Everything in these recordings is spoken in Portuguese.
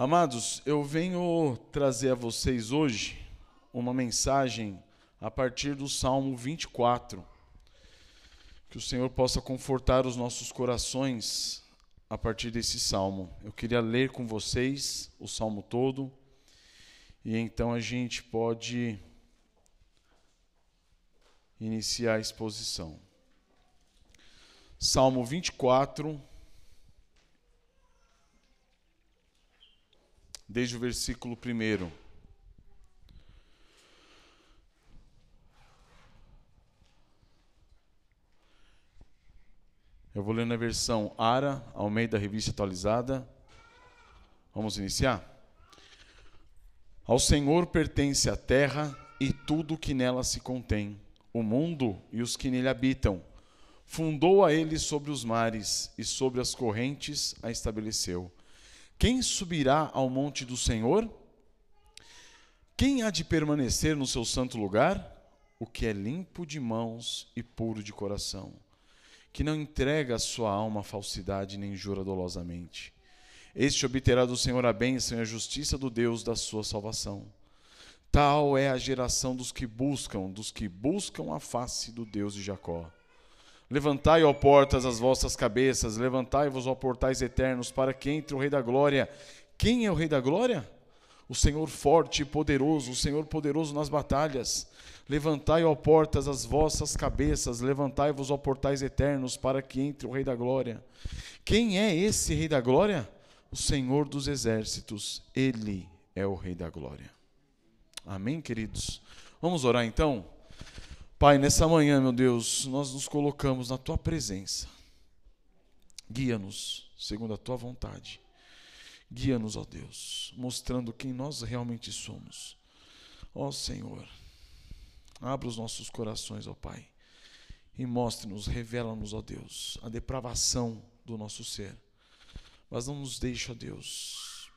Amados, eu venho trazer a vocês hoje uma mensagem a partir do Salmo 24. Que o Senhor possa confortar os nossos corações a partir desse salmo. Eu queria ler com vocês o salmo todo e então a gente pode iniciar a exposição. Salmo 24, desde o versículo 1. Eu vou ler na versão ARA, ao meio da revista atualizada. Vamos iniciar? Ao Senhor pertence a terra e tudo que nela se contém, o mundo e os que nele habitam. Fundou a ele sobre os mares e sobre as correntes a estabeleceu. Quem subirá ao monte do Senhor? Quem há de permanecer no seu santo lugar? O que é limpo de mãos e puro de coração, que não entrega a sua alma à falsidade nem jura dolosamente. Este obterá do Senhor a bênção e a justiça do Deus da sua salvação. Tal é a geração dos que buscam, dos que buscam a face do Deus de Jacó. Levantai, ó portas, as vossas cabeças, levantai-vos, ó portais eternos, para que entre o Rei da Glória. Quem é o Rei da Glória? O Senhor forte e poderoso, o Senhor poderoso nas batalhas. Levantai, ó portas, as vossas cabeças, levantai-vos, ó portais eternos, para que entre o Rei da Glória. Quem é esse Rei da Glória? O Senhor dos exércitos, ele é o Rei da Glória. Amém, queridos? Vamos orar então? Pai, nessa manhã, meu Deus, nós nos colocamos na tua presença. Guia-nos segundo a tua vontade. Guia-nos, ó Deus, mostrando quem nós realmente somos. Ó Senhor, abra os nossos corações, ó Pai, e mostre-nos, revela-nos, ó Deus, a depravação do nosso ser. Mas não nos deixe, ó Deus,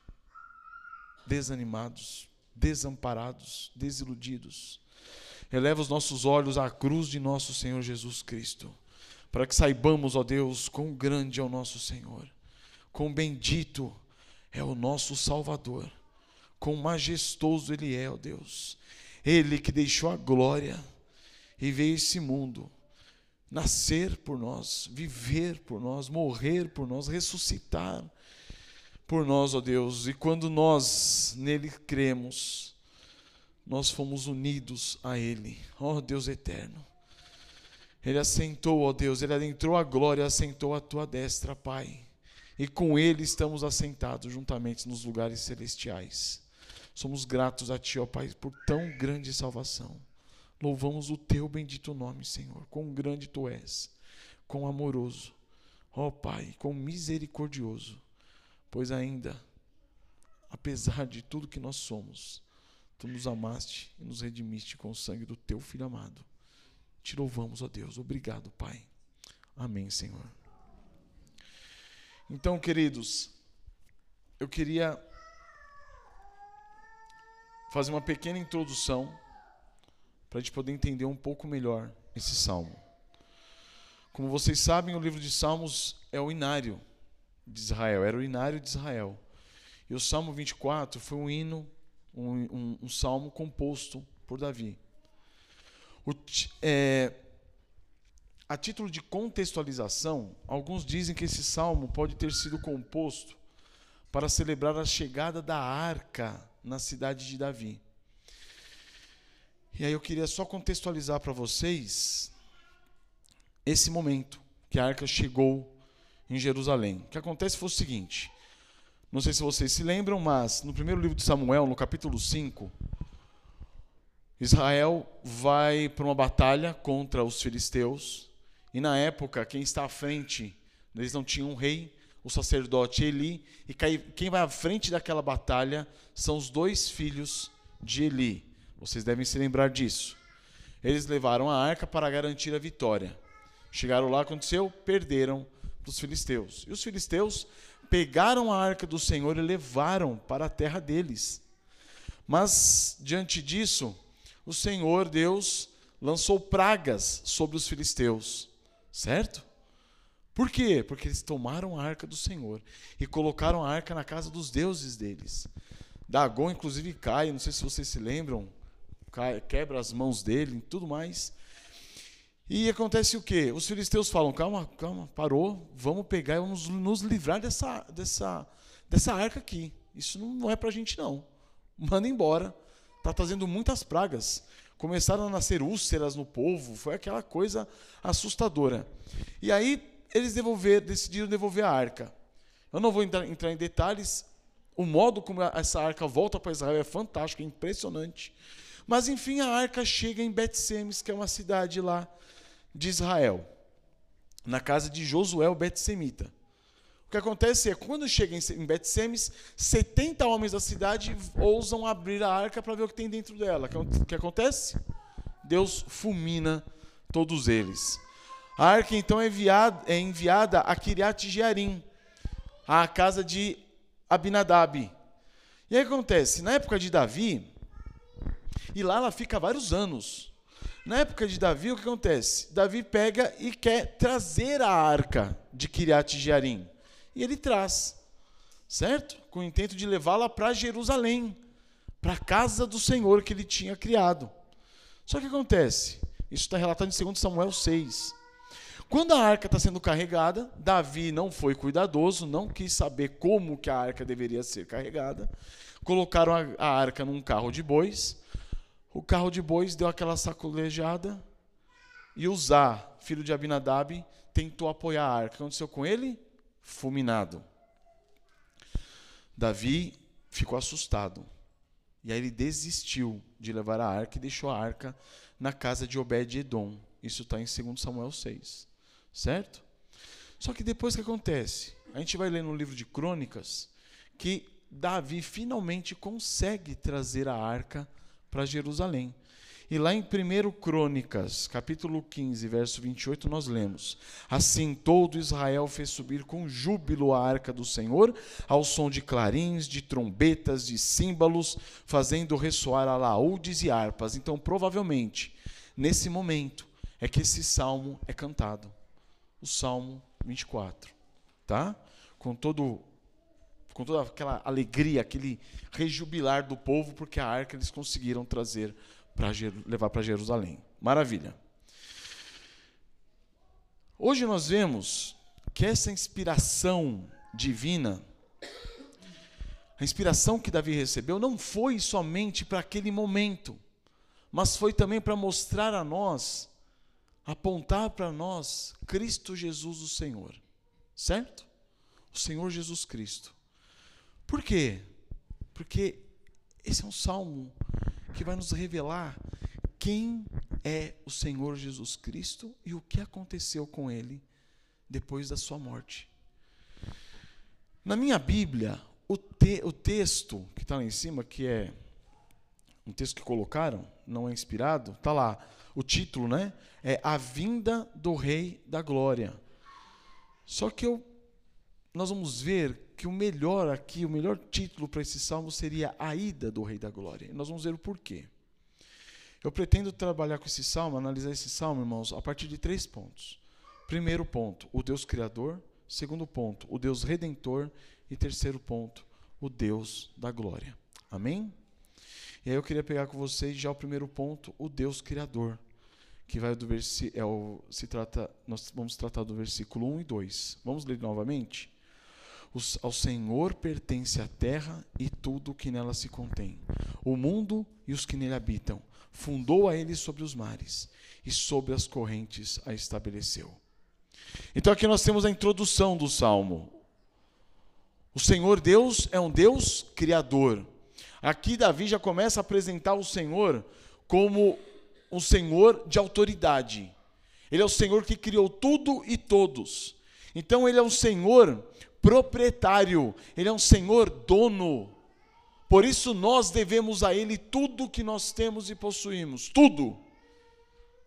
desanimados, desamparados, desiludidos eleva os nossos olhos à cruz de nosso Senhor Jesus Cristo, para que saibamos, ó Deus, quão grande é o nosso Senhor, quão bendito é o nosso Salvador, quão majestoso Ele é, ó Deus. Ele que deixou a glória e veio esse mundo nascer por nós, viver por nós, morrer por nós, ressuscitar por nós, ó Deus. E quando nós nele cremos, nós fomos unidos a Ele, ó Deus eterno. Ele assentou, ó Deus, Ele adentrou a glória, assentou a tua destra, Pai. E com Ele estamos assentados juntamente nos lugares celestiais. Somos gratos a Ti, ó Pai, por tão grande salvação. Louvamos o Teu bendito nome, Senhor. Quão grande Tu és, quão amoroso, ó Pai, quão misericordioso. Pois ainda, apesar de tudo que nós somos, Tu nos amaste e nos redimiste com o sangue do teu filho amado. Te louvamos, ó Deus. Obrigado, Pai. Amém, Senhor. Então, queridos, eu queria fazer uma pequena introdução para a gente poder entender um pouco melhor esse salmo. Como vocês sabem, o livro de Salmos é o inário de Israel, era o inário de Israel. E o Salmo 24 foi um hino um, um, um salmo composto por Davi. O, é, a título de contextualização, alguns dizem que esse salmo pode ter sido composto para celebrar a chegada da arca na cidade de Davi. E aí eu queria só contextualizar para vocês esse momento que a arca chegou em Jerusalém. O que acontece foi o seguinte: não sei se vocês se lembram, mas no primeiro livro de Samuel, no capítulo 5, Israel vai para uma batalha contra os filisteus. E na época, quem está à frente, eles não tinham um rei, o sacerdote Eli, e quem vai à frente daquela batalha são os dois filhos de Eli. Vocês devem se lembrar disso. Eles levaram a arca para garantir a vitória. Chegaram lá, aconteceu, perderam para os filisteus. E os filisteus pegaram a arca do Senhor e levaram para a terra deles. Mas, diante disso, o Senhor Deus lançou pragas sobre os filisteus, certo? Por quê? Porque eles tomaram a arca do Senhor e colocaram a arca na casa dos deuses deles. Dagon, inclusive, cai, não sei se vocês se lembram, cai, quebra as mãos dele e tudo mais. E acontece o quê? Os filisteus falam: calma, calma, parou, vamos pegar e vamos nos livrar dessa, dessa, dessa arca aqui. Isso não é para a gente, não. Manda embora. Está trazendo muitas pragas. Começaram a nascer úlceras no povo, foi aquela coisa assustadora. E aí eles devolver, decidiram devolver a arca. Eu não vou entrar, entrar em detalhes, o modo como essa arca volta para Israel é fantástico, é impressionante. Mas enfim, a arca chega em Bet-Semes, que é uma cidade lá de Israel, na casa de Josué, o Bet-Semita. O que acontece é, quando chega em Bet-Semes, 70 homens da cidade ousam abrir a arca para ver o que tem dentro dela. O que acontece? Deus fulmina todos eles. A arca então é enviada, é enviada a Kiriat Jearim, à casa de Abinadab. E aí acontece, na época de Davi, e lá ela fica vários anos. Na época de Davi, o que acontece? Davi pega e quer trazer a arca de Kiriat Jearim. E ele traz, certo? Com o intento de levá-la para Jerusalém, para a casa do Senhor que ele tinha criado. Só que acontece, isso está relatado em 2 Samuel 6. Quando a arca está sendo carregada, Davi não foi cuidadoso, não quis saber como que a arca deveria ser carregada. Colocaram a, a arca num carro de bois. O carro de bois deu aquela sacolejada e Uzá, filho de Abinadab, tentou apoiar a arca. O que aconteceu com ele? Fulminado. Davi ficou assustado. E aí ele desistiu de levar a arca e deixou a arca na casa de Obed-Edom. Isso está em 2 Samuel 6. Certo? Só que depois que acontece? A gente vai ler no livro de Crônicas que Davi finalmente consegue trazer a arca para Jerusalém. E lá em 1 Crônicas, capítulo 15, verso 28, nós lemos: Assim todo Israel fez subir com júbilo a arca do Senhor, ao som de clarins, de trombetas, de símbolos, fazendo ressoar alaúdes e harpas. Então, provavelmente, nesse momento, é que esse salmo é cantado o Salmo 24, tá? Com todo com toda aquela alegria, aquele rejubilar do povo, porque a arca eles conseguiram trazer para levar para Jerusalém. Maravilha. Hoje nós vemos que essa inspiração divina, a inspiração que Davi recebeu, não foi somente para aquele momento, mas foi também para mostrar a nós apontar para nós Cristo Jesus, o Senhor. Certo? O Senhor Jesus Cristo. Por quê? Porque esse é um salmo que vai nos revelar quem é o Senhor Jesus Cristo e o que aconteceu com ele depois da sua morte. Na minha Bíblia, o, te, o texto que está lá em cima, que é um texto que colocaram, não é inspirado, está lá o título, né? É A Vinda do Rei da Glória. Só que eu, nós vamos ver que o melhor aqui, o melhor título para esse salmo seria A Ida do Rei da Glória. E nós vamos ver o porquê. Eu pretendo trabalhar com esse salmo, analisar esse salmo, irmãos, a partir de três pontos. Primeiro ponto, o Deus Criador. Segundo ponto, o Deus Redentor. E terceiro ponto, o Deus da Glória. Amém? E aí eu queria pegar com vocês já o primeiro ponto, o Deus Criador, que vai do versículo, é o, se trata, nós vamos tratar do versículo 1 e 2. Vamos ler novamente? Ao Senhor pertence a terra e tudo o que nela se contém, o mundo e os que nele habitam. Fundou a ele sobre os mares e sobre as correntes a estabeleceu. Então aqui nós temos a introdução do salmo. O Senhor Deus é um Deus criador. Aqui Davi já começa a apresentar o Senhor como um Senhor de autoridade. Ele é o Senhor que criou tudo e todos. Então ele é um Senhor proprietário, ele é um Senhor dono. Por isso nós devemos a ele tudo que nós temos e possuímos, tudo.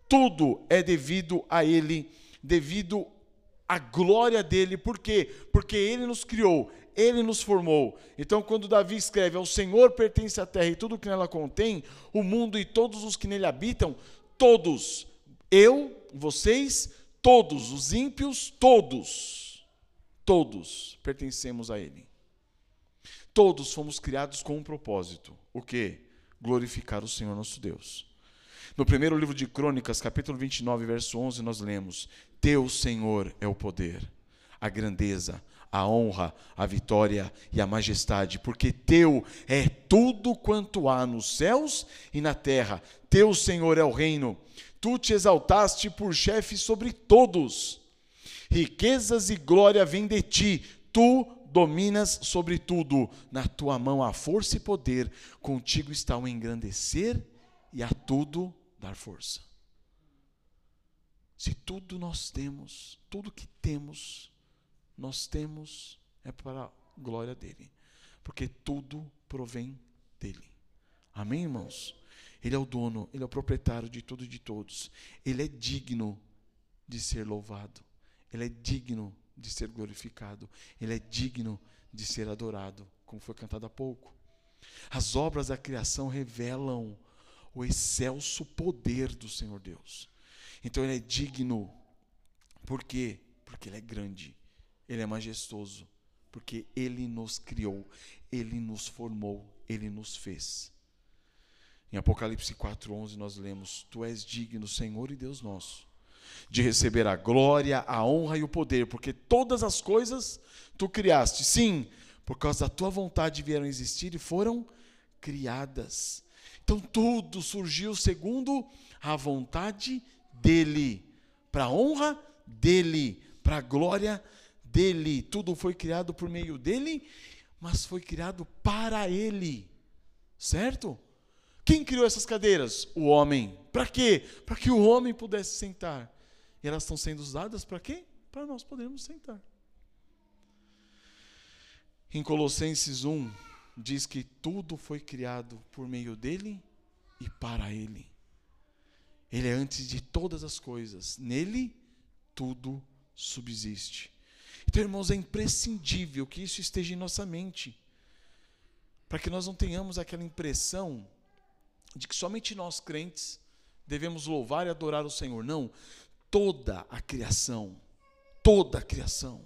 Tudo é devido a ele, devido à glória dele. Por quê? Porque ele nos criou, ele nos formou. Então, quando Davi escreve: Ao Senhor pertence a terra e tudo o que nela contém, o mundo e todos os que nele habitam, todos, eu, vocês, todos os ímpios, todos, todos pertencemos a Ele. Todos fomos criados com um propósito: o que? Glorificar o Senhor nosso Deus. No primeiro livro de Crônicas, capítulo 29, verso 11, nós lemos: Teu Senhor é o poder, a grandeza, a honra, a vitória e a majestade, porque teu é tudo quanto há nos céus e na terra. Teu Senhor é o reino. Tu te exaltaste por chefe sobre todos. Riquezas e glória vêm de ti. Tu dominas sobre tudo. Na tua mão há força e poder. Contigo está o engrandecer e a tudo dar força. Se tudo nós temos, tudo que temos, nós temos é para a glória dele, porque tudo provém dele. Amém, irmãos? Ele é o dono, ele é o proprietário de tudo e de todos. Ele é digno de ser louvado. Ele é digno de ser glorificado. Ele é digno de ser adorado, como foi cantado há pouco. As obras da criação revelam o excelso poder do Senhor Deus. Então ele é digno. Por quê? Porque ele é grande. Ele é majestoso. Porque ele nos criou, ele nos formou, ele nos fez. Em Apocalipse 4:11 nós lemos: Tu és digno, Senhor e Deus nosso, de receber a glória, a honra e o poder, porque todas as coisas tu criaste. Sim, por causa da tua vontade vieram existir e foram criadas. Então tudo surgiu segundo a vontade dele, para a honra dele, para a glória dele. Tudo foi criado por meio dele, mas foi criado para ele. Certo? Quem criou essas cadeiras? O homem. Para quê? Para que o homem pudesse sentar. E elas estão sendo usadas para quê? Para nós podermos sentar. Em Colossenses 1, diz que tudo foi criado por meio dele e para ele. Ele é antes de todas as coisas. Nele tudo subsiste. Então, irmãos, é imprescindível que isso esteja em nossa mente. Para que nós não tenhamos aquela impressão de que somente nós crentes devemos louvar e adorar o Senhor. Não, toda a criação, toda a criação.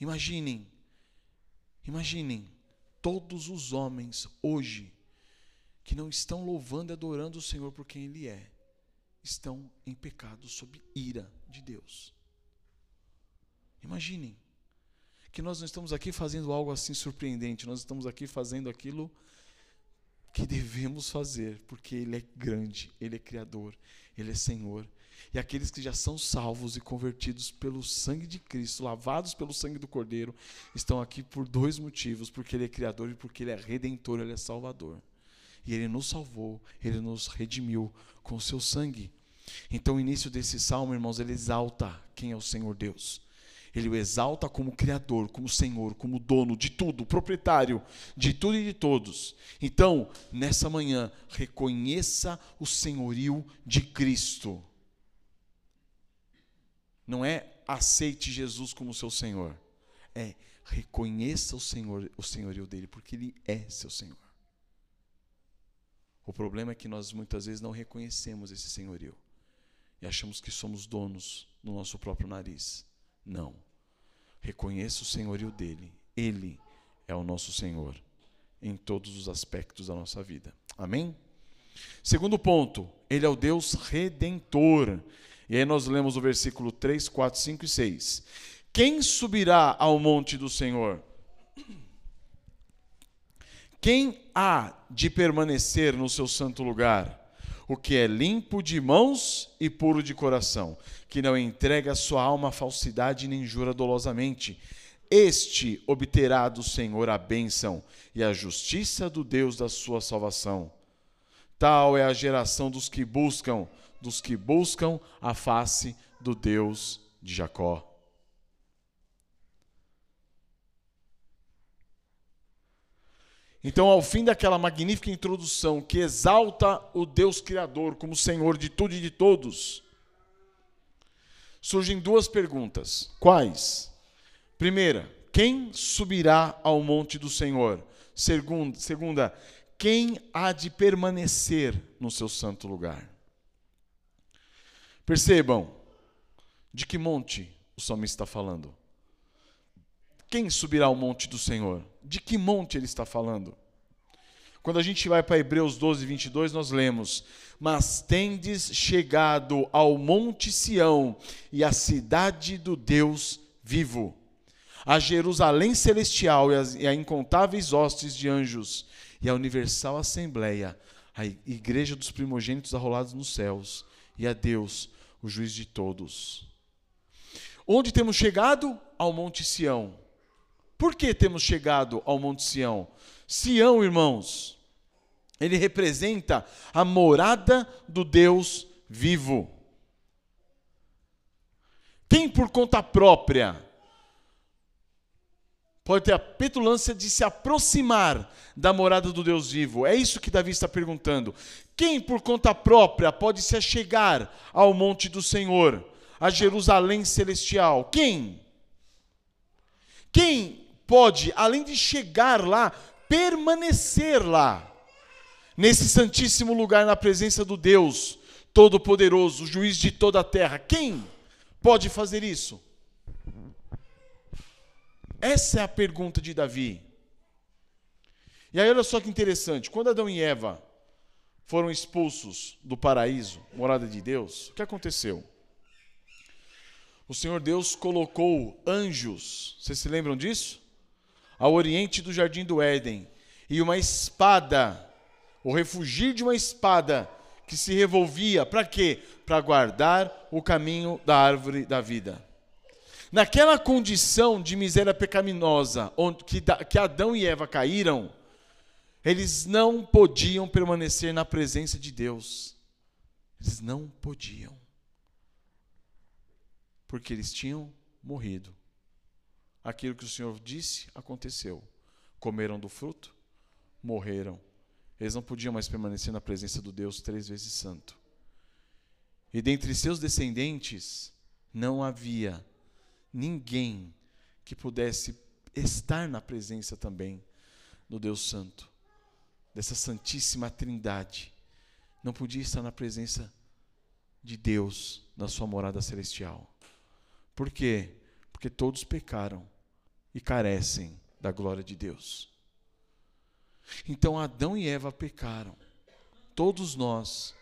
Imaginem, imaginem todos os homens hoje que não estão louvando e adorando o Senhor por quem Ele é, estão em pecado sob ira de Deus. Imaginem que nós não estamos aqui fazendo algo assim surpreendente, nós estamos aqui fazendo aquilo que devemos fazer, porque Ele é grande, Ele é Criador, Ele é Senhor. E aqueles que já são salvos e convertidos pelo sangue de Cristo, lavados pelo sangue do Cordeiro, estão aqui por dois motivos: porque Ele é Criador e porque Ele é Redentor, Ele é Salvador. E Ele nos salvou, Ele nos redimiu com o seu sangue. Então, o início desse salmo, irmãos, ele exalta quem é o Senhor Deus. Ele o exalta como Criador, como Senhor, como dono de tudo, proprietário de tudo e de todos. Então, nessa manhã, reconheça o senhorio de Cristo. Não é aceite Jesus como seu Senhor, é reconheça o Senhor, o senhorio dele, porque ele é seu Senhor. O problema é que nós muitas vezes não reconhecemos esse senhorio e achamos que somos donos no nosso próprio nariz. Não. Reconheça o senhorio dele. Ele é o nosso Senhor em todos os aspectos da nossa vida. Amém? Segundo ponto, ele é o Deus redentor. E aí nós lemos o versículo 3, 4, 5 e 6. Quem subirá ao monte do Senhor? Quem há de permanecer no seu santo lugar? o que é limpo de mãos e puro de coração, que não entrega sua alma à falsidade nem jura dolosamente. Este obterá do Senhor a bênção e a justiça do Deus da sua salvação. Tal é a geração dos que buscam, dos que buscam a face do Deus de Jacó. Então, ao fim daquela magnífica introdução que exalta o Deus Criador como Senhor de tudo e de todos, surgem duas perguntas. Quais? Primeira, quem subirá ao monte do Senhor? Segunda, quem há de permanecer no seu santo lugar? Percebam, De que monte o salmista está falando? Quem subirá ao monte do Senhor? De que monte ele está falando? Quando a gente vai para Hebreus 12, 22, nós lemos: Mas tendes chegado ao monte Sião e à cidade do Deus vivo, a Jerusalém celestial e, e a incontáveis hostes de anjos, e a universal assembleia, a igreja dos primogênitos arrolados nos céus, e a Deus, o juiz de todos. Onde temos chegado? Ao monte Sião. Por que temos chegado ao monte Sião? Sião, irmãos, ele representa a morada do Deus vivo. Quem por conta própria pode ter a petulância de se aproximar da morada do Deus vivo? É isso que Davi está perguntando. Quem por conta própria pode se achegar ao monte do Senhor, a Jerusalém celestial? Quem? Quem pode, além de chegar lá, permanecer lá, nesse santíssimo lugar, na presença do Deus Todo-Poderoso, juiz de toda a terra. Quem pode fazer isso? Essa é a pergunta de Davi. E aí, olha só que interessante: quando Adão e Eva foram expulsos do paraíso, morada de Deus, o que aconteceu? O Senhor Deus colocou anjos, vocês se lembram disso? Ao oriente do jardim do Éden, e uma espada, o refugir de uma espada que se revolvia, para quê? Para guardar o caminho da árvore da vida. Naquela condição de miséria pecaminosa, onde, que, que Adão e Eva caíram, eles não podiam permanecer na presença de Deus. Eles não podiam. Porque eles tinham morrido. Aquilo que o Senhor disse aconteceu. Comeram do fruto, morreram eles não podiam mais permanecer na presença do Deus três vezes santo. E dentre seus descendentes não havia ninguém que pudesse estar na presença também do Deus Santo, dessa Santíssima Trindade. Não podia estar na presença de Deus na sua morada celestial. Por quê? Porque todos pecaram e carecem da glória de Deus. Então Adão e Eva pecaram. Todos nós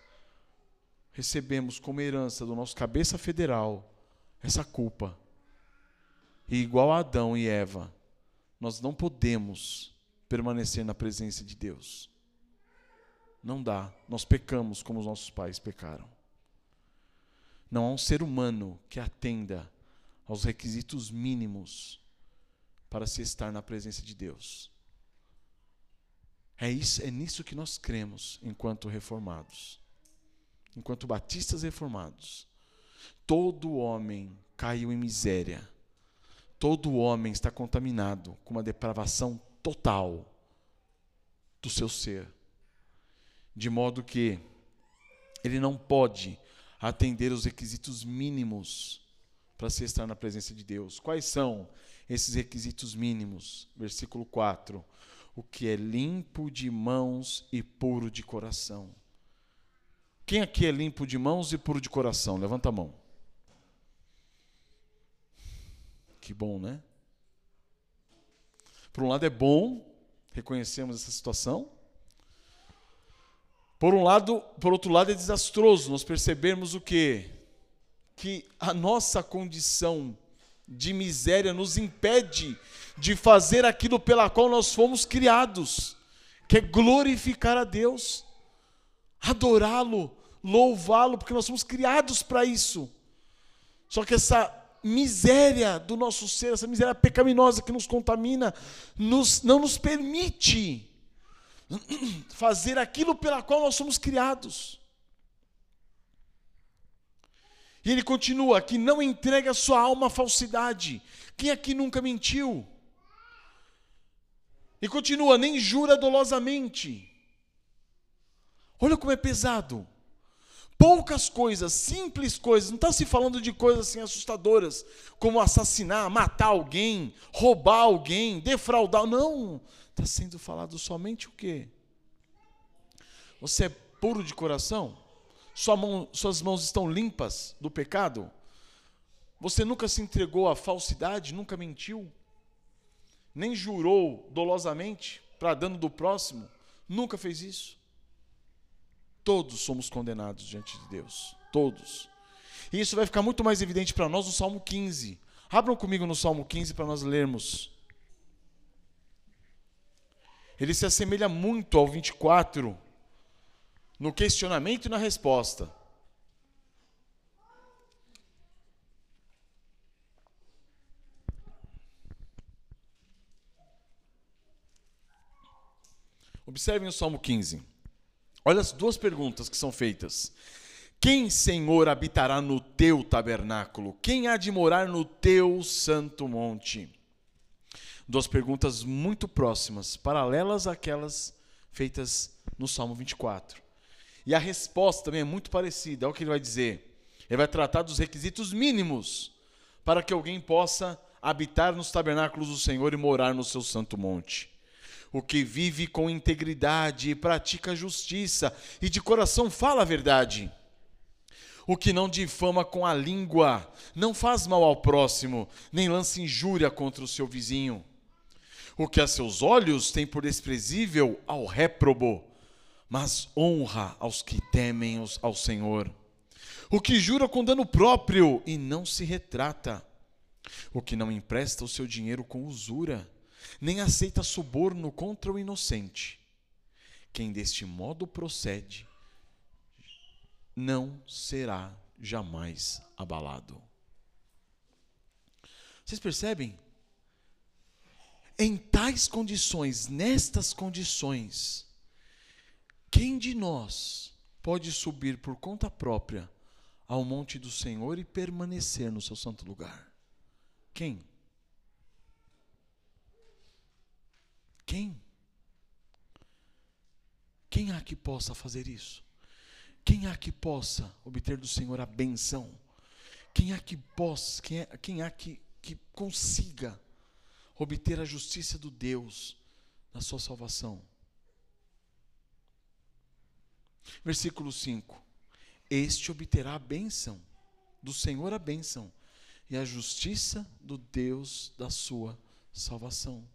recebemos como herança do nosso cabeça federal essa culpa. E igual a Adão e Eva, nós não podemos permanecer na presença de Deus. Não dá. Nós pecamos como os nossos pais pecaram. Não há um ser humano que atenda aos requisitos mínimos para se estar na presença de Deus. É, isso, é nisso que nós cremos enquanto reformados, enquanto batistas reformados. Todo homem caiu em miséria. Todo homem está contaminado com uma depravação total do seu ser. De modo que ele não pode atender os requisitos mínimos para se estar na presença de Deus. Quais são esses requisitos mínimos? Versículo 4 o que é limpo de mãos e puro de coração. Quem aqui é limpo de mãos e puro de coração? Levanta a mão. Que bom, né? Por um lado é bom, reconhecemos essa situação. Por um lado, por outro lado é desastroso nós percebermos o quê? Que a nossa condição de miséria nos impede de fazer aquilo pela qual nós fomos criados, que é glorificar a Deus, adorá-lo, louvá-lo, porque nós somos criados para isso. Só que essa miséria do nosso ser, essa miséria pecaminosa que nos contamina, nos, não nos permite fazer aquilo pela qual nós somos criados. E ele continua: que não entrega sua alma à falsidade. Quem aqui nunca mentiu? E continua: nem jura dolosamente. Olha como é pesado. Poucas coisas, simples coisas, não está se falando de coisas assim assustadoras, como assassinar, matar alguém, roubar alguém, defraudar. Não. Está sendo falado somente o quê? Você é puro de coração? Sua mão, suas mãos estão limpas do pecado? Você nunca se entregou à falsidade, nunca mentiu, nem jurou dolosamente para dano do próximo, nunca fez isso. Todos somos condenados diante de Deus, todos. E isso vai ficar muito mais evidente para nós no Salmo 15. Abram comigo no Salmo 15 para nós lermos. Ele se assemelha muito ao 24 no questionamento e na resposta. Observem o Salmo 15. Olha as duas perguntas que são feitas. Quem, Senhor, habitará no teu tabernáculo? Quem há de morar no teu santo monte? Duas perguntas muito próximas, paralelas àquelas feitas no Salmo 24. E a resposta também é muito parecida, é o que ele vai dizer. Ele vai tratar dos requisitos mínimos para que alguém possa habitar nos tabernáculos do Senhor e morar no seu santo monte. O que vive com integridade e pratica justiça e de coração fala a verdade o que não difama com a língua, não faz mal ao próximo, nem lança injúria contra o seu vizinho. O que a seus olhos tem por desprezível ao réprobo, mas honra aos que temem ao Senhor. O que jura com dano próprio e não se retrata. O que não empresta o seu dinheiro com usura, nem aceita suborno contra o inocente. Quem deste modo procede, não será jamais abalado. Vocês percebem? Em tais condições, nestas condições, quem de nós pode subir por conta própria ao monte do Senhor e permanecer no seu santo lugar? Quem? Quem? Quem há que possa fazer isso? Quem há que possa obter do Senhor a benção? Quem há que possa, quem, é, quem há que, que consiga obter a justiça do Deus na sua salvação? Versículo 5: Este obterá a bênção, do Senhor a bênção, e a justiça do Deus da sua salvação.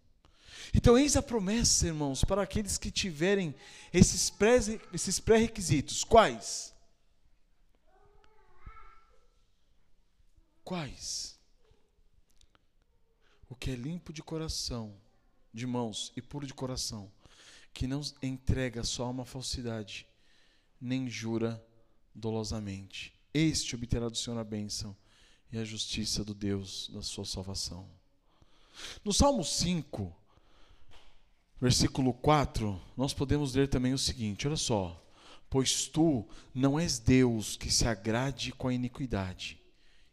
Então, eis a promessa, irmãos, para aqueles que tiverem esses pré-requisitos. Quais? Quais? O que é limpo de coração, de mãos e puro de coração, que não entrega só uma falsidade, nem jura dolosamente. Este obterá do Senhor a bênção e a justiça do Deus da sua salvação. No Salmo 5, versículo 4, nós podemos ler também o seguinte: olha só. Pois tu não és Deus que se agrade com a iniquidade,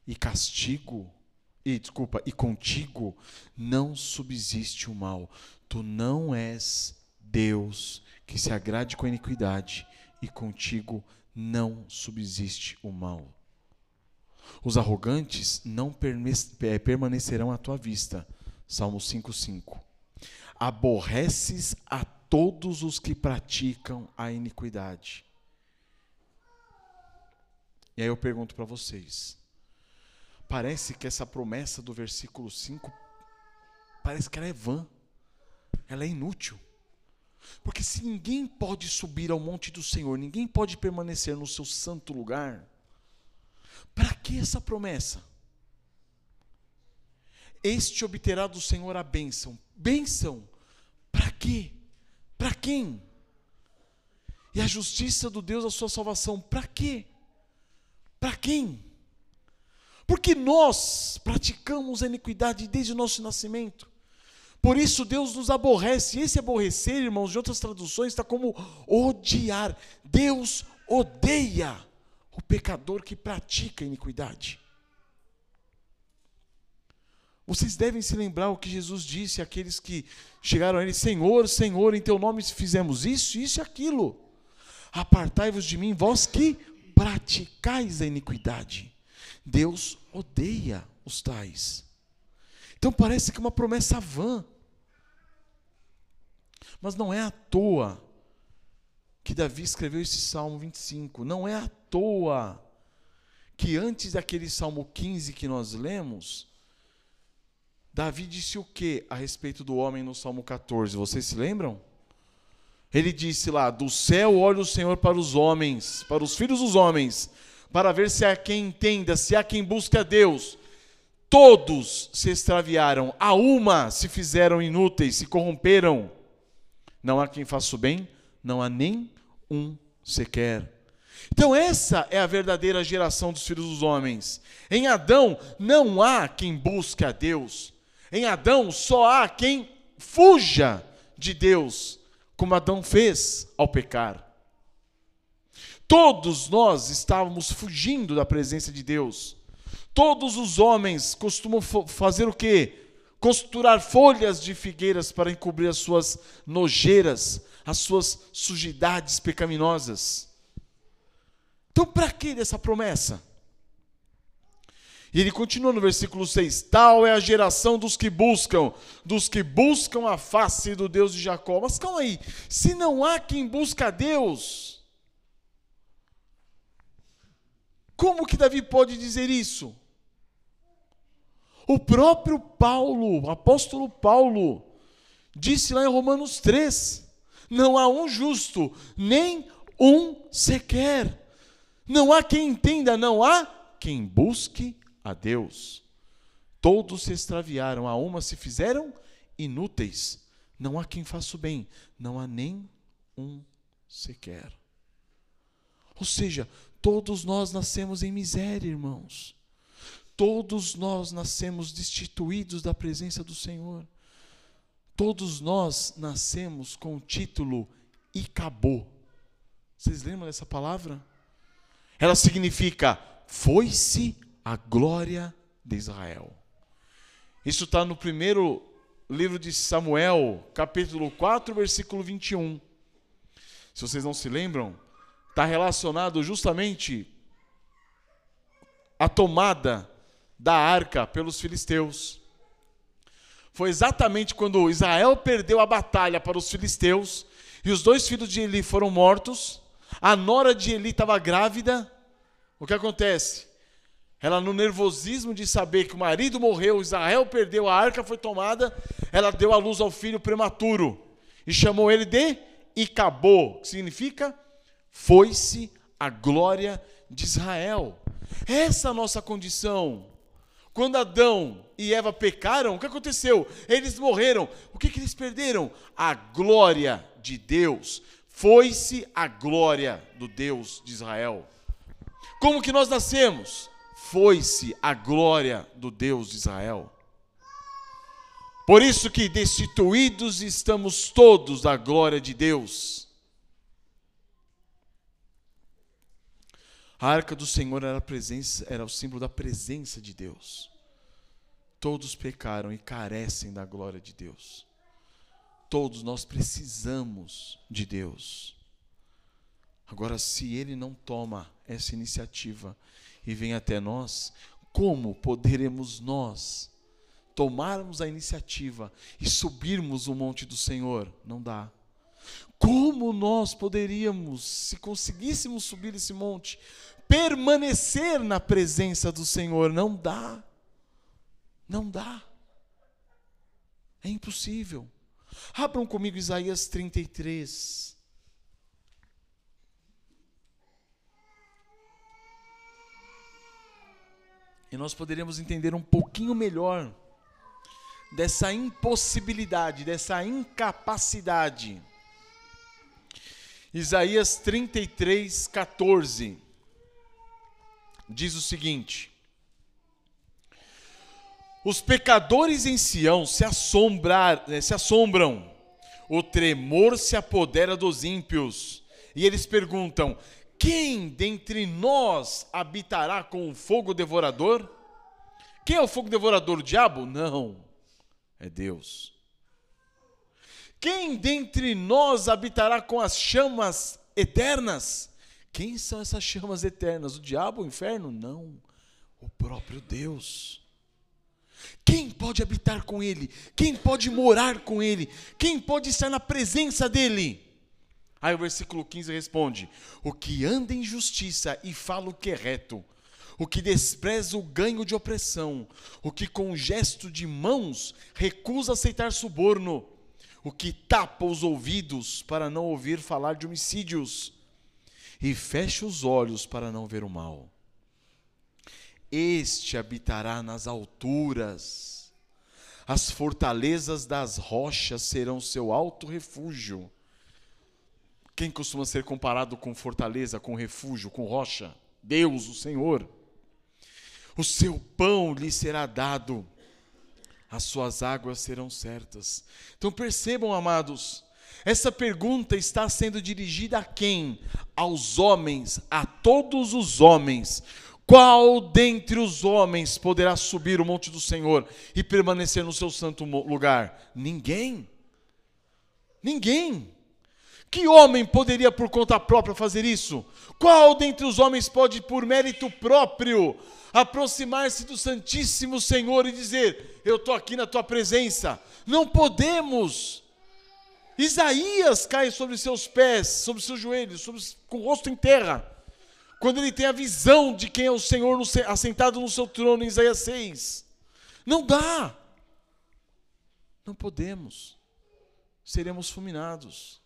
e castigo, e desculpa, e contigo não subsiste o mal. Tu não és Deus que se agrade com a iniquidade, e contigo não subsiste o mal. Os arrogantes não eh, permanecerão à tua vista. Salmo 5:5 aborreces a todos os que praticam a iniquidade. E aí eu pergunto para vocês: parece que essa promessa do versículo 5 parece que ela é vã, ela é inútil. Porque se ninguém pode subir ao monte do Senhor, ninguém pode permanecer no seu santo lugar, para que essa promessa? Este obterá do Senhor a bênção. Bênção quê? Para quem? E a justiça do Deus, a sua salvação, para quê? Para quem? Porque nós praticamos a iniquidade desde o nosso nascimento. Por isso Deus nos aborrece. E esse aborrecer, irmãos, de outras traduções, está como odiar. Deus odeia o pecador que pratica a iniquidade. Vocês devem se lembrar o que Jesus disse àqueles que chegaram a Ele: Senhor, Senhor, em Teu nome fizemos isso, isso e aquilo. Apartai-vos de mim, vós que praticais a iniquidade. Deus odeia os tais. Então parece que é uma promessa vã. Mas não é à toa que Davi escreveu esse Salmo 25. Não é à toa que antes daquele Salmo 15 que nós lemos, Davi disse o que a respeito do homem no Salmo 14? Vocês se lembram? Ele disse lá: Do céu olha o Senhor para os homens, para os filhos dos homens, para ver se há quem entenda, se há quem busque a Deus. Todos se extraviaram, a uma se fizeram inúteis, se corromperam. Não há quem faça o bem, não há nem um sequer. Então, essa é a verdadeira geração dos filhos dos homens. Em Adão não há quem busque a Deus. Em Adão só há quem fuja de Deus, como Adão fez ao pecar. Todos nós estávamos fugindo da presença de Deus. Todos os homens costumam fazer o quê? Costurar folhas de figueiras para encobrir as suas nojeiras, as suas sujidades pecaminosas. Então, para que dessa promessa? E ele continua no versículo 6: Tal é a geração dos que buscam, dos que buscam a face do Deus de Jacó. Mas calma aí, se não há quem busca a Deus, como que Davi pode dizer isso? O próprio Paulo, o apóstolo Paulo, disse lá em Romanos 3: Não há um justo, nem um sequer. Não há quem entenda, não há quem busque a Deus. Todos se extraviaram, a uma se fizeram inúteis. Não há quem faça o bem, não há nem um sequer. Ou seja, todos nós nascemos em miséria, irmãos. Todos nós nascemos destituídos da presença do Senhor. Todos nós nascemos com o título acabou. Vocês lembram dessa palavra? Ela significa foi-se a glória de Israel. Isso está no primeiro livro de Samuel, capítulo 4, versículo 21. Se vocês não se lembram, está relacionado justamente à tomada da arca pelos filisteus. Foi exatamente quando Israel perdeu a batalha para os filisteus e os dois filhos de Eli foram mortos, a nora de Eli estava grávida. O que acontece? Ela, no nervosismo de saber que o marido morreu, Israel perdeu, a arca foi tomada, ela deu à luz ao filho prematuro e chamou ele de Icabô, que significa foi-se a glória de Israel. Essa é a nossa condição. Quando Adão e Eva pecaram, o que aconteceu? Eles morreram. O que, que eles perderam? A glória de Deus. Foi-se a glória do Deus de Israel. Como que nós nascemos? Foi-se a glória do Deus de Israel. Por isso que destituídos estamos todos da glória de Deus. A arca do Senhor era, presença, era o símbolo da presença de Deus. Todos pecaram e carecem da glória de Deus. Todos nós precisamos de Deus. Agora, se Ele não toma essa iniciativa e vem até nós, como poderemos nós tomarmos a iniciativa e subirmos o monte do Senhor? Não dá. Como nós poderíamos, se conseguíssemos subir esse monte, permanecer na presença do Senhor? Não dá. Não dá. É impossível. Abram comigo Isaías 33. E nós poderíamos entender um pouquinho melhor dessa impossibilidade, dessa incapacidade. Isaías 33, 14 diz o seguinte: Os pecadores em Sião se, assombrar, eh, se assombram, o tremor se apodera dos ímpios, e eles perguntam: quem dentre nós habitará com o fogo devorador? Quem é o fogo devorador? O diabo? Não, é Deus. Quem dentre nós habitará com as chamas eternas? Quem são essas chamas eternas? O diabo, o inferno? Não, o próprio Deus. Quem pode habitar com Ele? Quem pode morar com Ele? Quem pode estar na presença dEle? Aí o versículo 15 responde: O que anda em justiça e fala o que é reto, o que despreza o ganho de opressão, o que com gesto de mãos recusa aceitar suborno, o que tapa os ouvidos para não ouvir falar de homicídios e fecha os olhos para não ver o mal. Este habitará nas alturas, as fortalezas das rochas serão seu alto refúgio. Quem costuma ser comparado com fortaleza, com refúgio, com rocha? Deus, o Senhor. O seu pão lhe será dado, as suas águas serão certas. Então percebam, amados, essa pergunta está sendo dirigida a quem? Aos homens, a todos os homens. Qual dentre os homens poderá subir o monte do Senhor e permanecer no seu santo lugar? Ninguém. Ninguém. Que homem poderia por conta própria fazer isso? Qual dentre os homens pode, por mérito próprio, aproximar-se do Santíssimo Senhor e dizer: Eu estou aqui na tua presença? Não podemos. Isaías cai sobre seus pés, sobre seus joelhos, sobre, com o rosto em terra, quando ele tem a visão de quem é o Senhor no, assentado no seu trono, em Isaías 6. Não dá. Não podemos. Seremos fulminados.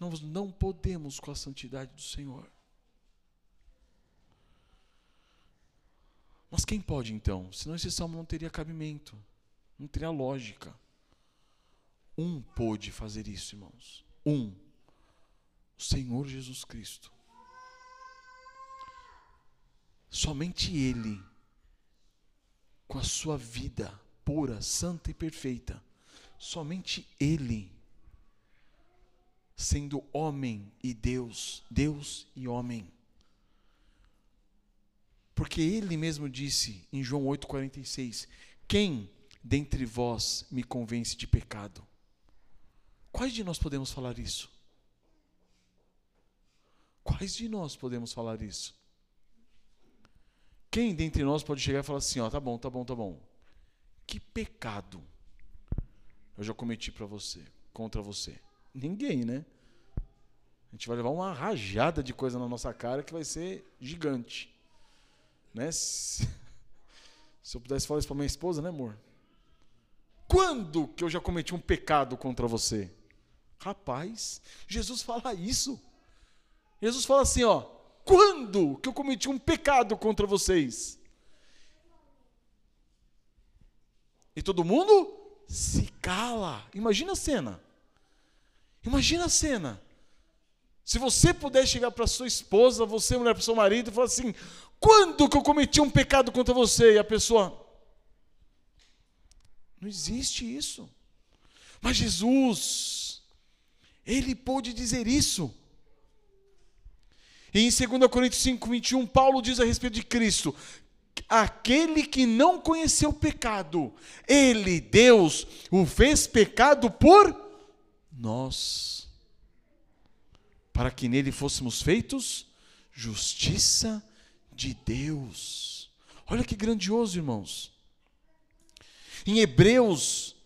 Nós não podemos com a santidade do Senhor. Mas quem pode então? Senão esse salmo não teria cabimento, não teria lógica. Um pôde fazer isso, irmãos. Um. O Senhor Jesus Cristo. Somente Ele, com a sua vida pura, santa e perfeita, somente Ele, sendo homem e Deus, Deus e homem. Porque Ele mesmo disse em João 8,46: Quem dentre vós me convence de pecado? Quais de nós podemos falar isso? Quais de nós podemos falar isso? Quem dentre nós pode chegar e falar assim: ó, tá bom, tá bom, tá bom. Que pecado eu já cometi para você, contra você? Ninguém, né? A gente vai levar uma rajada de coisa na nossa cara que vai ser gigante. Né? Se, se eu pudesse falar isso para minha esposa, né, amor? Quando que eu já cometi um pecado contra você? Rapaz, Jesus fala isso. Jesus fala assim, ó, quando que eu cometi um pecado contra vocês? E todo mundo se cala. Imagina a cena. Imagina a cena. Se você puder chegar para sua esposa, você mulher para seu marido e falar assim: "Quando que eu cometi um pecado contra você?" E a pessoa Não existe isso. Mas Jesus ele pôde dizer isso. E em 2 Coríntios 5, 21, Paulo diz a respeito de Cristo: aquele que não conheceu pecado, ele, Deus, o fez pecado por nós, para que nele fôssemos feitos justiça de Deus. Olha que grandioso, irmãos. Em Hebreus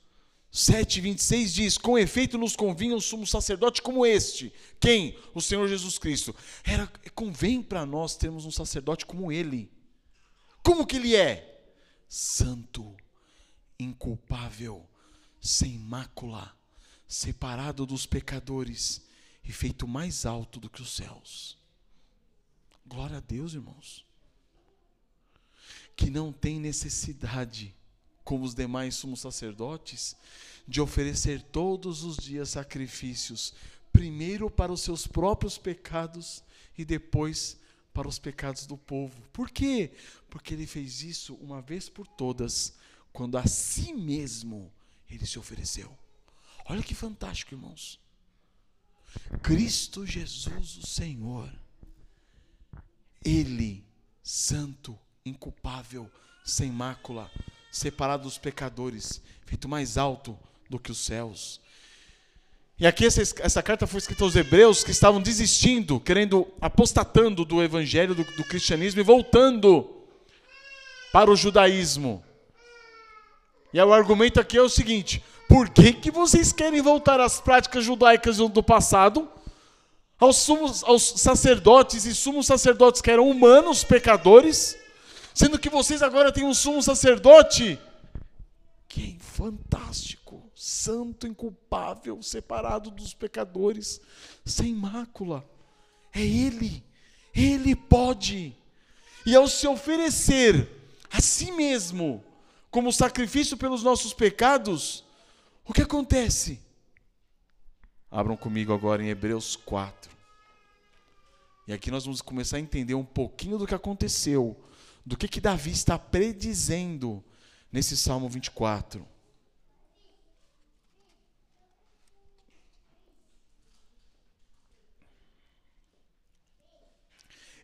7,26 diz: Com efeito nos convinha um sumo sacerdote como este. Quem? O Senhor Jesus Cristo. Era, convém para nós termos um sacerdote como ele. Como que ele é? Santo, inculpável, sem mácula, separado dos pecadores e feito mais alto do que os céus. Glória a Deus, irmãos. Que não tem necessidade como os demais sumos sacerdotes, de oferecer todos os dias sacrifícios, primeiro para os seus próprios pecados e depois para os pecados do povo. Por quê? Porque ele fez isso uma vez por todas, quando a si mesmo ele se ofereceu. Olha que fantástico, irmãos. Cristo Jesus, o Senhor, Ele, santo, inculpável, sem mácula, separado dos pecadores, feito mais alto do que os céus. E aqui essa, essa, carta foi escrita aos hebreus que estavam desistindo, querendo, apostatando do evangelho, do, do cristianismo e voltando para o judaísmo. E o argumento aqui é o seguinte: por que, que vocês querem voltar às práticas judaicas do passado, aos, sumos, aos sacerdotes e sumos sacerdotes que eram humanos, pecadores, sendo que vocês agora têm um sumo sacerdote que é fantástico, santo, inculpável, separado dos pecadores, sem mácula. É Ele, Ele pode. E ao se oferecer a si mesmo como sacrifício pelos nossos pecados, o que acontece? Abram comigo agora em Hebreus 4. E aqui nós vamos começar a entender um pouquinho do que aconteceu, do que, que Davi está predizendo nesse Salmo 24.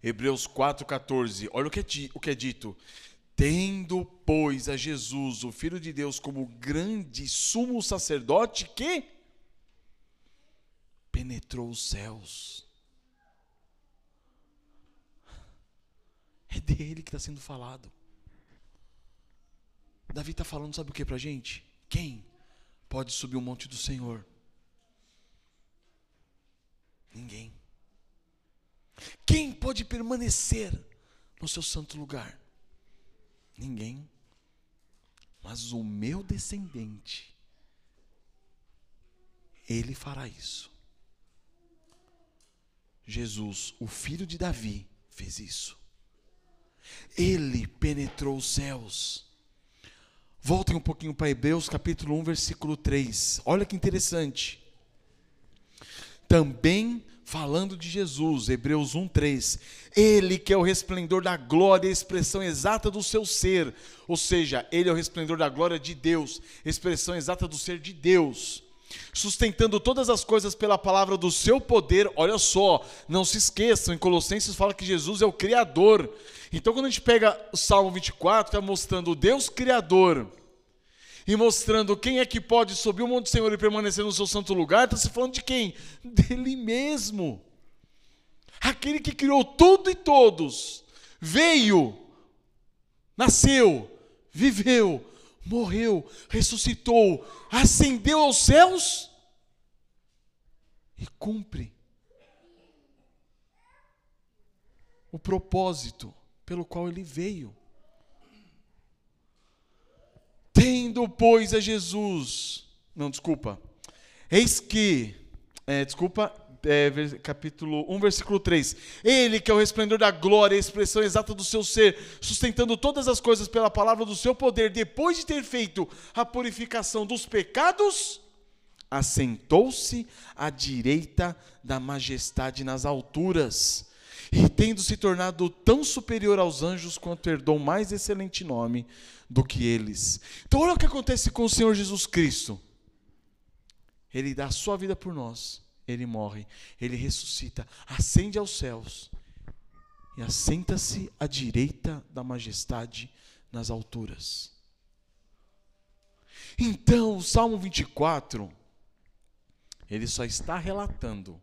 Hebreus 4,14. Olha o que, é, o que é dito. Tendo, pois, a Jesus, o Filho de Deus, como grande sumo sacerdote que penetrou os céus. É dele que está sendo falado. Davi está falando, sabe o que para a gente? Quem pode subir o monte do Senhor? Ninguém. Quem pode permanecer no seu santo lugar? Ninguém. Mas o meu descendente, ele fará isso. Jesus, o filho de Davi, fez isso. Ele penetrou os céus. Voltem um pouquinho para Hebreus capítulo 1, versículo 3. Olha que interessante. Também falando de Jesus, Hebreus 1:3. Ele que é o resplendor da glória a expressão exata do seu ser, ou seja, ele é o resplendor da glória de Deus, expressão exata do ser de Deus. Sustentando todas as coisas pela palavra do seu poder, olha só, não se esqueçam, em Colossenses fala que Jesus é o Criador. Então, quando a gente pega o Salmo 24, está mostrando o Deus Criador, e mostrando quem é que pode subir o monte do Senhor e permanecer no seu santo lugar, está se falando de quem? Dele mesmo. Aquele que criou tudo e todos, veio, nasceu, viveu, morreu, ressuscitou, ascendeu aos céus e cumpre o propósito pelo qual ele veio. Tendo, pois, a Jesus. Não, desculpa. Eis que. É, desculpa, é, capítulo 1, versículo 3. Ele que é o resplendor da glória, a expressão exata do seu ser, sustentando todas as coisas pela palavra do seu poder, depois de ter feito a purificação dos pecados, assentou-se à direita da majestade nas alturas e tendo se tornado tão superior aos anjos quanto herdou mais excelente nome do que eles. Então, olha o que acontece com o Senhor Jesus Cristo. Ele dá a sua vida por nós, ele morre, ele ressuscita, ascende aos céus e assenta-se à direita da majestade nas alturas. Então, o Salmo 24, ele só está relatando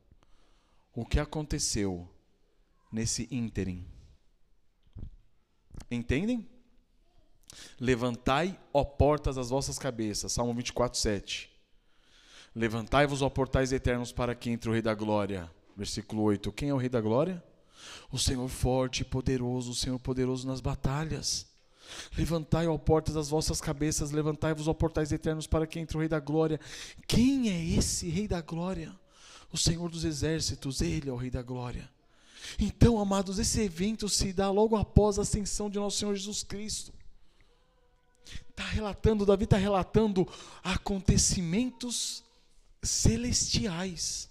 o que aconteceu nesse ínterim. Entendem? Levantai, ó portas, as vossas cabeças. Salmo 24, 7. Levantai-vos, ó portais eternos, para que entre o Rei da Glória. Versículo 8. Quem é o Rei da Glória? O Senhor forte e poderoso, o Senhor poderoso nas batalhas. Levantai, ó portas, as vossas cabeças, levantai-vos, ó portais eternos, para que entre o Rei da Glória. Quem é esse Rei da Glória? O Senhor dos Exércitos, Ele é o Rei da Glória. Então, amados, esse evento se dá logo após a ascensão de nosso Senhor Jesus Cristo. Está relatando, Davi está relatando acontecimentos celestiais.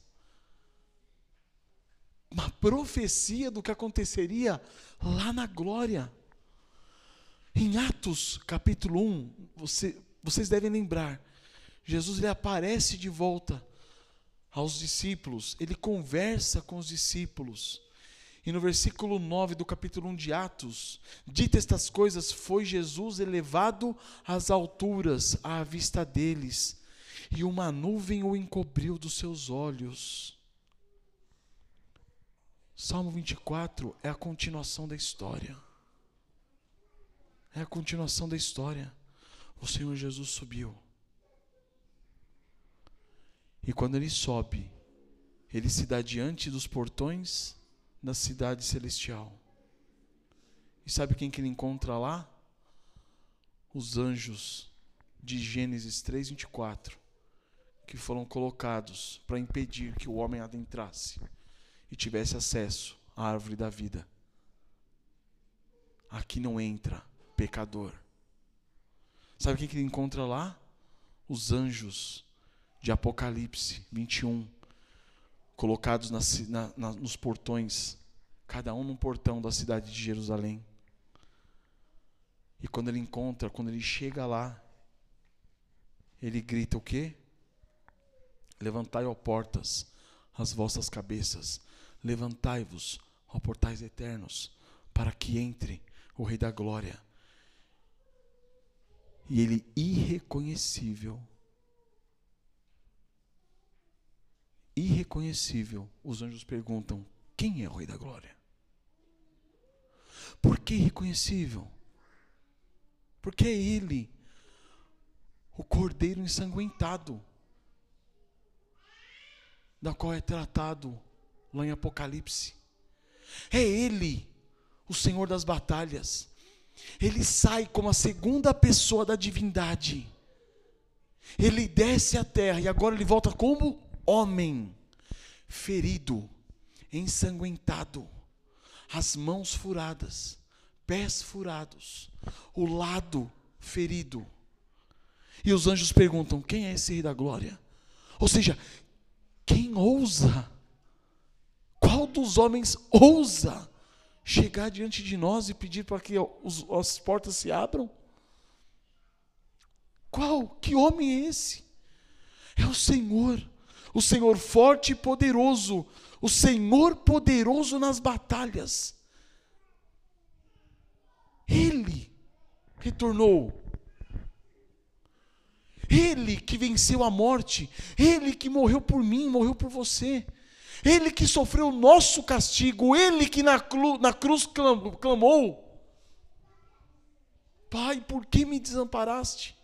Uma profecia do que aconteceria lá na glória. Em Atos capítulo 1, você, vocês devem lembrar, Jesus ele aparece de volta aos discípulos, ele conversa com os discípulos. E no versículo 9 do capítulo 1 de Atos, dita estas coisas, foi Jesus elevado às alturas à vista deles, e uma nuvem o encobriu dos seus olhos. Salmo 24 é a continuação da história. É a continuação da história. O Senhor Jesus subiu. E quando ele sobe, ele se dá diante dos portões da cidade celestial. E sabe quem que ele encontra lá? Os anjos de Gênesis 3, 24, que foram colocados para impedir que o homem adentrasse e tivesse acesso à árvore da vida. Aqui não entra pecador. Sabe quem que ele encontra lá? Os anjos de Apocalipse 21, colocados na, na, nos portões, cada um num portão da cidade de Jerusalém. E quando ele encontra, quando ele chega lá, ele grita o quê? Levantai, ó portas, as vossas cabeças, levantai-vos, ó portais eternos, para que entre o Rei da Glória. E ele irreconhecível, irreconhecível, os anjos perguntam: quem é o Rei da Glória? Por que irreconhecível? Porque é ele, o cordeiro ensanguentado, da qual é tratado lá em Apocalipse. É ele o Senhor das batalhas. Ele sai como a segunda pessoa da divindade. Ele desce à terra e agora ele volta como homem, ferido, ensanguentado, as mãos furadas, pés furados, o lado ferido. E os anjos perguntam: quem é esse rei da glória? Ou seja, quem ousa? Qual dos homens ousa chegar diante de nós e pedir para que os, as portas se abram? Qual? Que homem é esse? É o Senhor, o Senhor forte e poderoso, o Senhor poderoso nas batalhas. Ele retornou. Ele que venceu a morte, ele que morreu por mim, morreu por você. Ele que sofreu o nosso castigo, Ele que na, na cruz clamou: Pai, por que me desamparaste?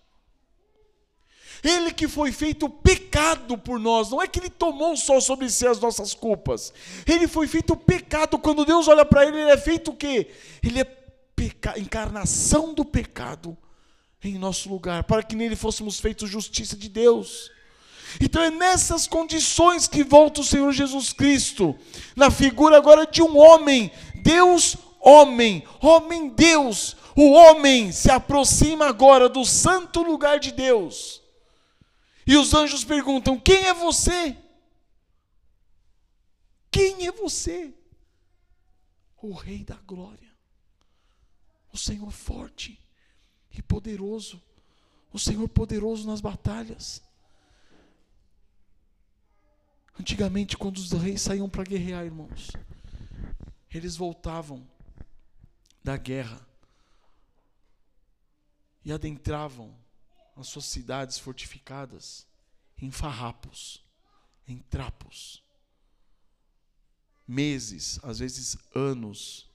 Ele que foi feito pecado por nós, não é que ele tomou só sobre si as nossas culpas. Ele foi feito pecado. Quando Deus olha para ele, ele é feito o quê? Ele é peca... encarnação do pecado em nosso lugar, para que nele fôssemos feitos justiça de Deus. Então é nessas condições que volta o Senhor Jesus Cristo, na figura agora de um homem, Deus homem, homem Deus. O homem se aproxima agora do santo lugar de Deus. E os anjos perguntam: Quem é você? Quem é você? O Rei da Glória, o Senhor forte e poderoso, o Senhor poderoso nas batalhas. Antigamente, quando os reis saíam para guerrear, irmãos, eles voltavam da guerra e adentravam as suas cidades fortificadas em farrapos, em trapos. Meses, às vezes anos,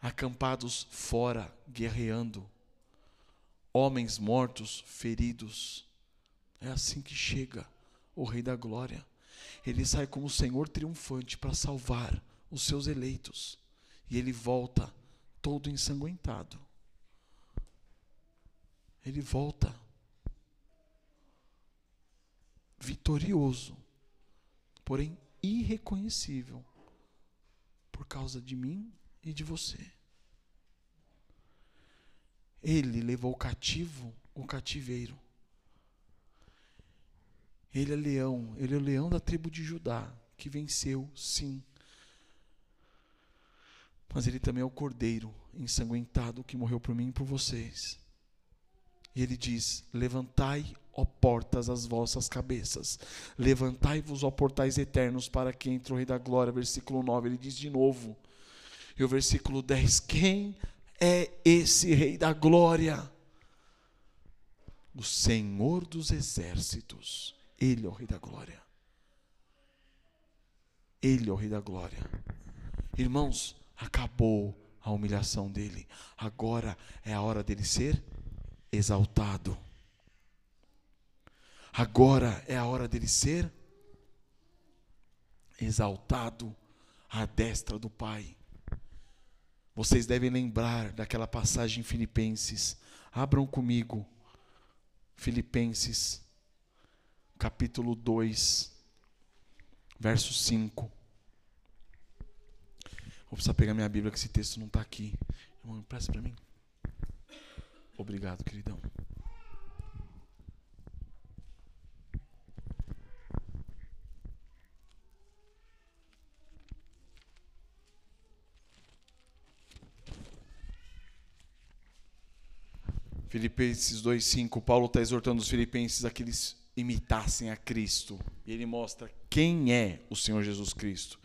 acampados fora, guerreando. Homens mortos, feridos. É assim que chega o Rei da Glória. Ele sai como Senhor triunfante para salvar os seus eleitos. E ele volta todo ensanguentado. Ele volta vitorioso, porém irreconhecível, por causa de mim e de você. Ele levou cativo o cativeiro ele é leão, ele é o leão da tribo de Judá, que venceu, sim. Mas ele também é o cordeiro ensanguentado que morreu por mim e por vocês. E ele diz: Levantai, ó portas, as vossas cabeças. Levantai-vos, ó portais eternos, para que entre o Rei da Glória. Versículo 9, ele diz de novo. E o versículo 10: Quem é esse Rei da Glória? O Senhor dos exércitos. Ele é o Rei da Glória. Ele é o Rei da Glória. Irmãos, acabou a humilhação dele. Agora é a hora dele ser exaltado. Agora é a hora dele ser exaltado à destra do Pai. Vocês devem lembrar daquela passagem em Filipenses. Abram comigo. Filipenses, capítulo 2, verso 5. Vou precisar pegar minha Bíblia, que esse texto não está aqui. Irmão, empresta para mim. Obrigado, queridão. Filipenses 2,5, Paulo está exortando os filipenses a que eles imitassem a Cristo. E ele mostra quem é o Senhor Jesus Cristo.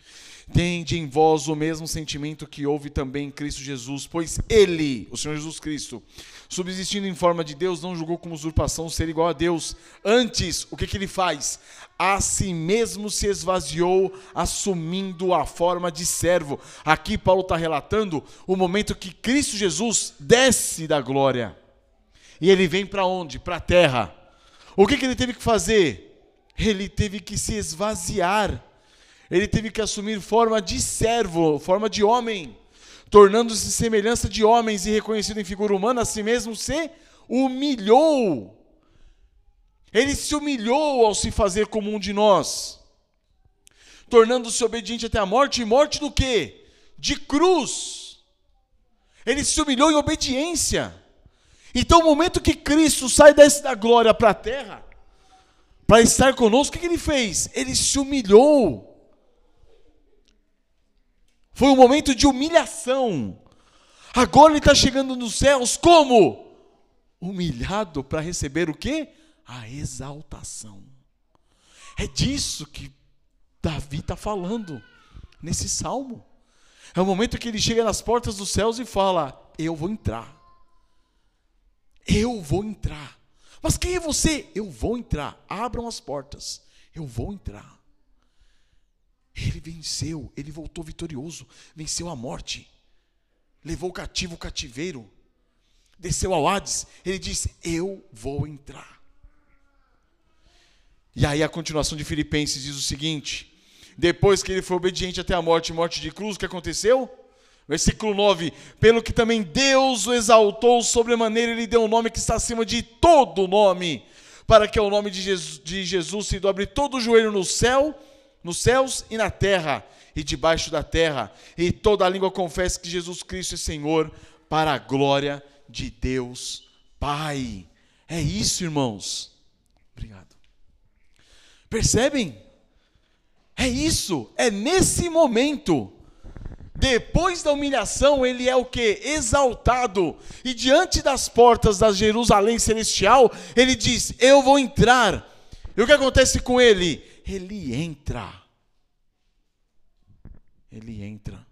Tende em vós o mesmo sentimento que houve também em Cristo Jesus, pois Ele, o Senhor Jesus Cristo, subsistindo em forma de Deus, não julgou como usurpação ser igual a Deus. Antes, o que, que ele faz? A si mesmo se esvaziou, assumindo a forma de servo. Aqui Paulo está relatando o momento que Cristo Jesus desce da glória. E ele vem para onde? Para a terra. O que, que ele teve que fazer? Ele teve que se esvaziar. Ele teve que assumir forma de servo, forma de homem, tornando-se semelhança de homens e reconhecido em figura humana, a si mesmo se humilhou. Ele se humilhou ao se fazer como um de nós, tornando-se obediente até a morte, e morte do quê? De cruz. Ele se humilhou em obediência. Então, o momento que Cristo sai da glória para a terra, para estar conosco, o que ele fez? Ele se humilhou. Foi um momento de humilhação. Agora ele está chegando nos céus como? Humilhado para receber o que? A exaltação. É disso que Davi está falando nesse salmo. É o momento que ele chega nas portas dos céus e fala: Eu vou entrar. Eu vou entrar. Mas quem é você? Eu vou entrar. Abram as portas. Eu vou entrar. Ele venceu, ele voltou vitorioso, venceu a morte, levou o cativo o cativeiro, desceu ao Hades. Ele disse: Eu vou entrar. E aí a continuação de Filipenses diz o seguinte: depois que ele foi obediente até a morte, morte de cruz, o que aconteceu? Versículo 9: Pelo que também Deus o exaltou sobremaneira, ele deu um nome que está acima de todo nome, para que ao nome de Jesus, de Jesus se dobre todo o joelho no céu, nos céus e na terra, e debaixo da terra, e toda a língua confesse que Jesus Cristo é Senhor, para a glória de Deus Pai. É isso, irmãos. Obrigado. Percebem? É isso, é nesse momento depois da humilhação, ele é o que? Exaltado. E diante das portas da Jerusalém celestial, ele diz: Eu vou entrar. E o que acontece com ele? Ele entra. Ele entra.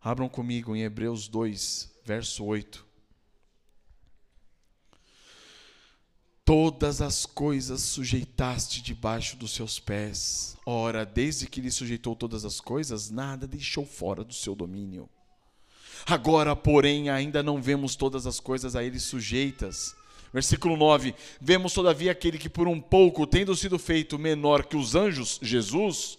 Abram comigo em Hebreus 2, verso 8. Todas as coisas sujeitaste debaixo dos seus pés. Ora, desde que lhe sujeitou todas as coisas, nada deixou fora do seu domínio. Agora, porém, ainda não vemos todas as coisas a ele sujeitas. Versículo 9: Vemos, todavia, aquele que por um pouco, tendo sido feito menor que os anjos, Jesus,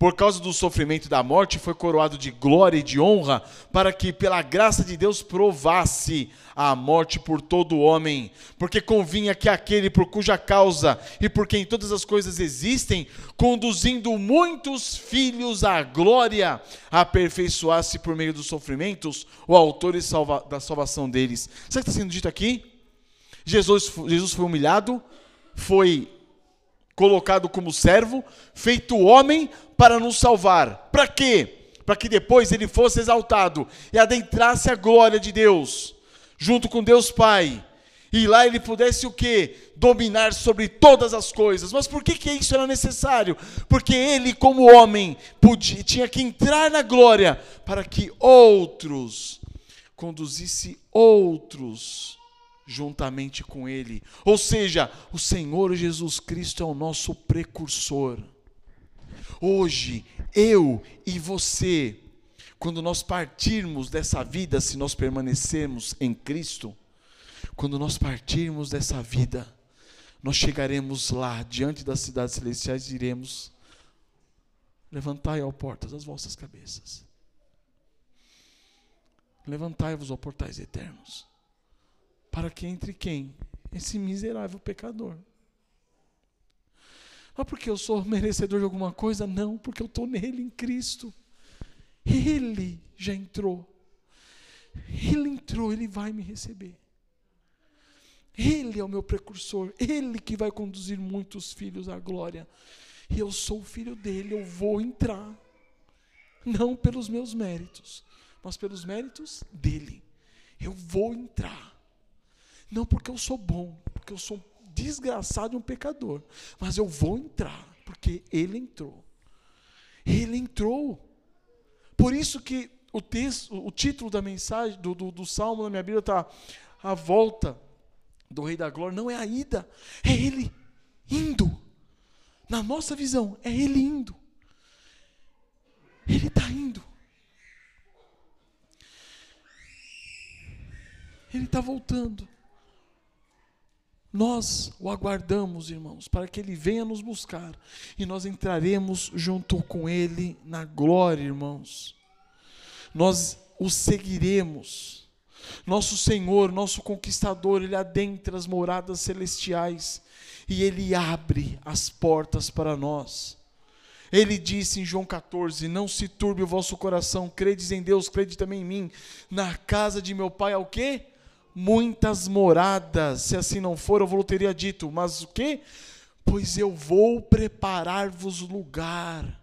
por causa do sofrimento da morte, foi coroado de glória e de honra, para que, pela graça de Deus, provasse a morte por todo homem. Porque convinha que aquele por cuja causa e por quem todas as coisas existem, conduzindo muitos filhos à glória, aperfeiçoasse por meio dos sofrimentos o autor e salva, da salvação deles. Sabe o que está sendo dito aqui? Jesus, Jesus foi humilhado, foi colocado como servo, feito homem para nos salvar. Para quê? Para que depois ele fosse exaltado e adentrasse a glória de Deus, junto com Deus Pai. E lá ele pudesse o quê? Dominar sobre todas as coisas. Mas por que, que isso era necessário? Porque ele, como homem, podia, tinha que entrar na glória para que outros conduzisse outros juntamente com Ele. Ou seja, o Senhor Jesus Cristo é o nosso precursor. Hoje, eu e você, quando nós partirmos dessa vida, se nós permanecermos em Cristo, quando nós partirmos dessa vida, nós chegaremos lá, diante das cidades celestiais, e diremos: Levantai, ó portas, as vossas cabeças. Levantai-vos, ó portais eternos. Para que entre quem? Esse miserável pecador. Ah, porque eu sou merecedor de alguma coisa? Não, porque eu estou nele, em Cristo. Ele já entrou. Ele entrou, ele vai me receber. Ele é o meu precursor, ele que vai conduzir muitos filhos à glória. E eu sou o filho dele, eu vou entrar. Não pelos meus méritos, mas pelos méritos dele. Eu vou entrar. Não porque eu sou bom, porque eu sou um desgraçado e um pecador, mas eu vou entrar, porque ele entrou. Ele entrou. Por isso que o texto, o título da mensagem, do, do, do salmo na minha Bíblia está a volta do Rei da Glória, não é a ida, é ele indo. Na nossa visão, é ele indo. Ele está indo. Ele está voltando. Nós o aguardamos, irmãos, para que ele venha nos buscar e nós entraremos junto com ele na glória, irmãos. Nós o seguiremos. Nosso Senhor, nosso conquistador, ele adentra as moradas celestiais e ele abre as portas para nós. Ele disse em João 14: Não se turbe o vosso coração, credes em Deus, crede também em mim. Na casa de meu pai há o quê? Muitas moradas. Se assim não for, eu vou teria dito, mas o que? Pois eu vou preparar-vos lugar.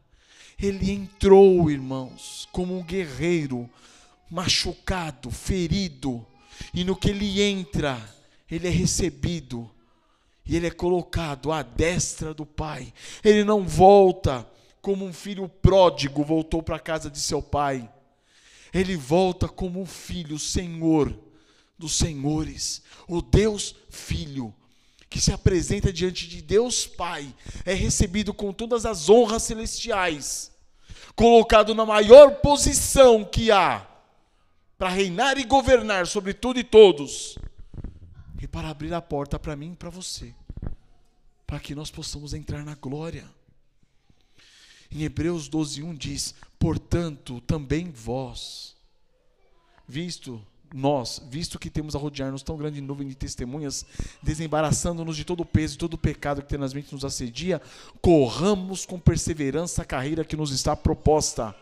Ele entrou, irmãos, como um guerreiro, machucado, ferido, e no que ele entra, ele é recebido e ele é colocado à destra do Pai. Ele não volta como um filho pródigo voltou para a casa de seu pai. Ele volta como um filho, Senhor dos senhores, o Deus Filho, que se apresenta diante de Deus Pai, é recebido com todas as honras celestiais, colocado na maior posição que há para reinar e governar sobre tudo e todos, e para abrir a porta para mim e para você, para que nós possamos entrar na glória. Em Hebreus 12:1 diz: "Portanto, também vós, visto nós, visto que temos a rodear-nos tão grande nuvem de testemunhas, desembaraçando-nos de todo o peso e todo o pecado que tenazmente nos assedia, corramos com perseverança a carreira que nos está proposta.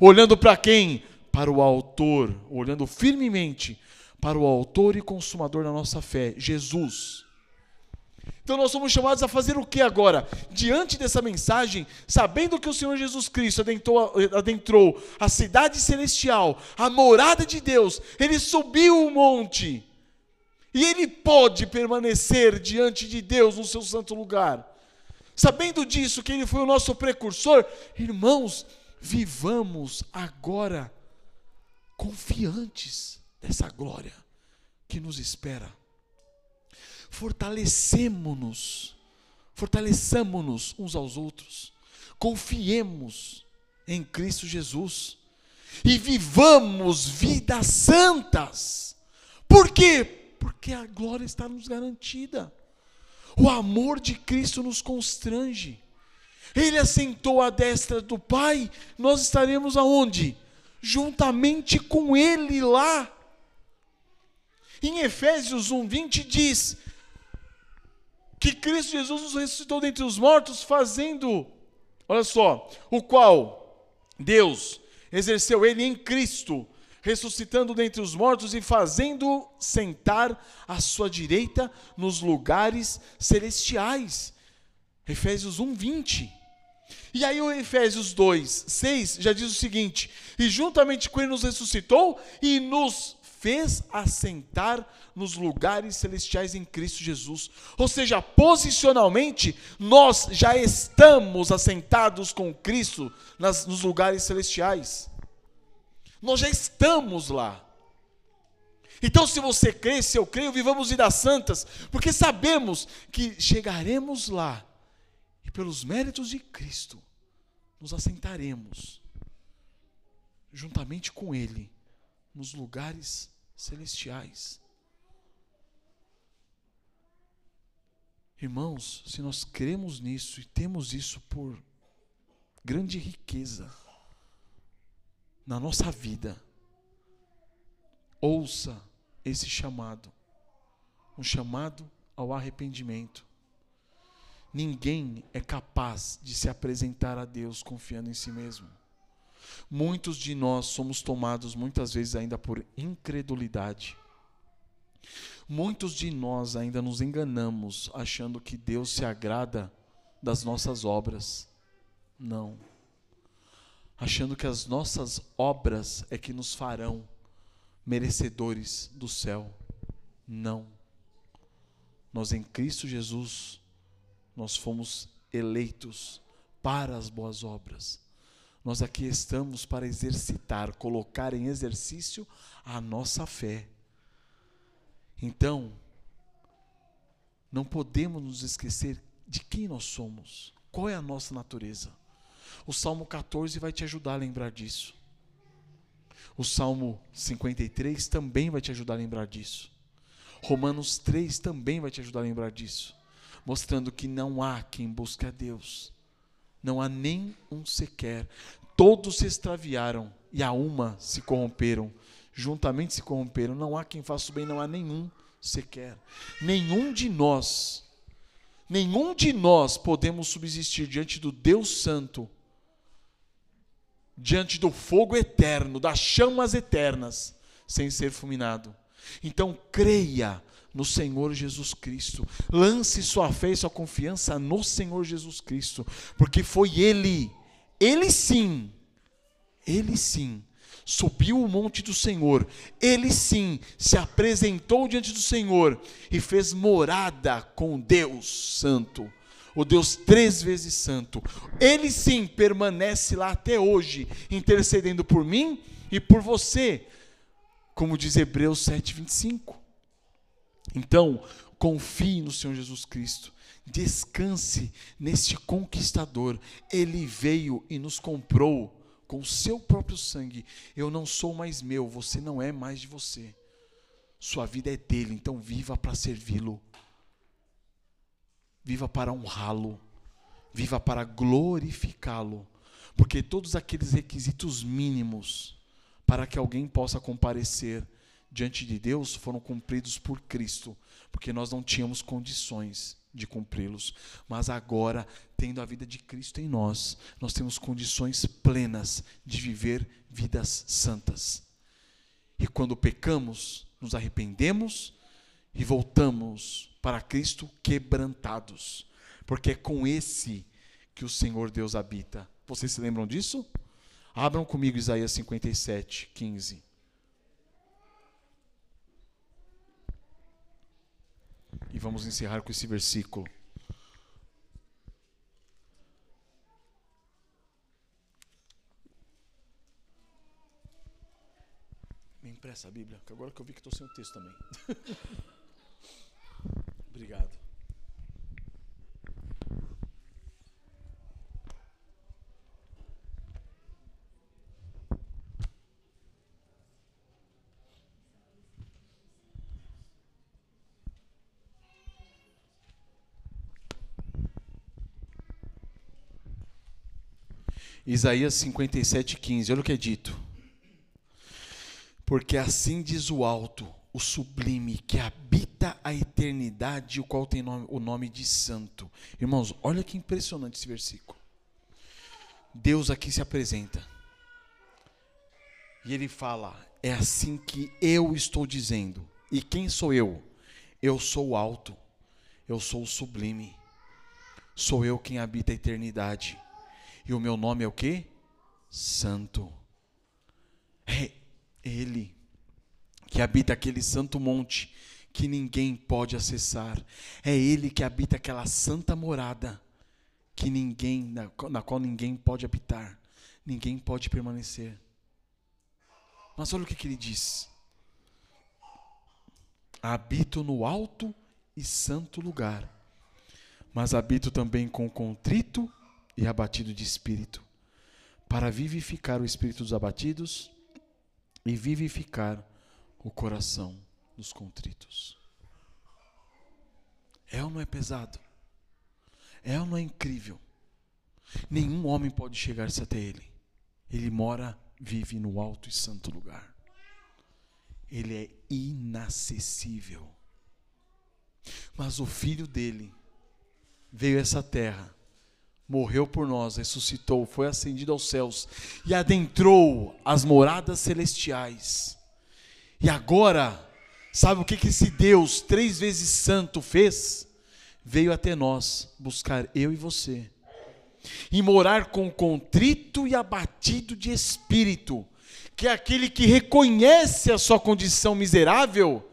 Olhando para quem? Para o Autor, olhando firmemente para o Autor e Consumador da nossa fé, Jesus então nós somos chamados a fazer o que agora? Diante dessa mensagem, sabendo que o Senhor Jesus Cristo adentrou, adentrou a cidade celestial, a morada de Deus, ele subiu o monte. E ele pode permanecer diante de Deus no seu santo lugar. Sabendo disso, que ele foi o nosso precursor, irmãos, vivamos agora confiantes dessa glória que nos espera fortalecemos-nos, fortaleçamos-nos uns aos outros, confiemos em Cristo Jesus e vivamos vidas santas. Por quê? Porque a glória está nos garantida. O amor de Cristo nos constrange. Ele assentou à destra do Pai, nós estaremos aonde? Juntamente com Ele lá. Em Efésios 1:20 diz: que Cristo Jesus nos ressuscitou dentre os mortos, fazendo, olha só, o qual Deus exerceu ele em Cristo, ressuscitando dentre os mortos e fazendo sentar à sua direita nos lugares celestiais. Efésios 1, 20. E aí o Efésios 2, 6 já diz o seguinte: E juntamente com ele nos ressuscitou e nos fez assentar nos lugares celestiais em Cristo Jesus. Ou seja, posicionalmente, nós já estamos assentados com Cristo nas, nos lugares celestiais. Nós já estamos lá. Então, se você crê, se eu creio, vivamos vidas santas, porque sabemos que chegaremos lá e, pelos méritos de Cristo, nos assentaremos juntamente com Ele nos lugares celestiais. Irmãos, se nós cremos nisso e temos isso por grande riqueza na nossa vida, ouça esse chamado um chamado ao arrependimento. Ninguém é capaz de se apresentar a Deus confiando em si mesmo. Muitos de nós somos tomados muitas vezes ainda por incredulidade. Muitos de nós ainda nos enganamos achando que Deus se agrada das nossas obras. Não. Achando que as nossas obras é que nos farão merecedores do céu. Não. Nós em Cristo Jesus nós fomos eleitos para as boas obras. Nós aqui estamos para exercitar, colocar em exercício a nossa fé. Então, não podemos nos esquecer de quem nós somos, qual é a nossa natureza. O Salmo 14 vai te ajudar a lembrar disso. O Salmo 53 também vai te ajudar a lembrar disso. Romanos 3 também vai te ajudar a lembrar disso, mostrando que não há quem busque a Deus. Não há nem um sequer. Todos se extraviaram e a uma se corromperam. Juntamente se corromperam. Não há quem faça o bem, não há nenhum sequer. Nenhum de nós, nenhum de nós podemos subsistir diante do Deus Santo, diante do fogo eterno, das chamas eternas, sem ser fulminado. Então creia no Senhor Jesus Cristo. Lance sua fé e sua confiança no Senhor Jesus Cristo, porque foi Ele, Ele sim, Ele sim, subiu o monte do Senhor, Ele sim se apresentou diante do Senhor e fez morada com Deus Santo. O Deus três vezes santo, Ele sim permanece lá até hoje, intercedendo por mim e por você, como diz Hebreus 7:25. Então, confie no Senhor Jesus Cristo. Descanse neste conquistador. Ele veio e nos comprou com o seu próprio sangue. Eu não sou mais meu, você não é mais de você. Sua vida é dele, então viva para servi-lo. Viva para honrá-lo. Viva para glorificá-lo. Porque todos aqueles requisitos mínimos para que alguém possa comparecer diante de Deus foram cumpridos por Cristo, porque nós não tínhamos condições de cumpri-los. Mas agora, tendo a vida de Cristo em nós, nós temos condições plenas de viver vidas santas. E quando pecamos, nos arrependemos e voltamos para Cristo quebrantados, porque é com esse que o Senhor Deus habita. Vocês se lembram disso? Abram comigo Isaías 57, 15. E vamos encerrar com esse versículo. Me empresta a Bíblia, que agora que eu vi que estou sem o texto também. Obrigado. Isaías 57, 15. Olha o que é dito. Porque assim diz o alto, o sublime, que habita a eternidade, o qual tem nome, o nome de santo. Irmãos, olha que impressionante esse versículo. Deus aqui se apresenta. E ele fala: É assim que eu estou dizendo. E quem sou eu? Eu sou o alto. Eu sou o sublime. Sou eu quem habita a eternidade. E o meu nome é o que? Santo. É Ele que habita aquele santo monte que ninguém pode acessar. É Ele que habita aquela santa morada que ninguém, na, na qual ninguém pode habitar, ninguém pode permanecer. Mas olha o que, que ele diz: habito no alto e santo lugar, mas habito também com contrito e abatido de espírito, para vivificar o espírito dos abatidos e vivificar o coração dos contritos. É ou não é pesado? É ou não é incrível? Nenhum homem pode chegar-se até ele. Ele mora, vive no alto e santo lugar. Ele é inacessível. Mas o filho dele veio a essa terra, morreu por nós, ressuscitou, foi ascendido aos céus e adentrou as moradas celestiais. E agora, sabe o que, que esse Deus, três vezes santo, fez? Veio até nós buscar eu e você e morar com contrito e abatido de espírito, que é aquele que reconhece a sua condição miserável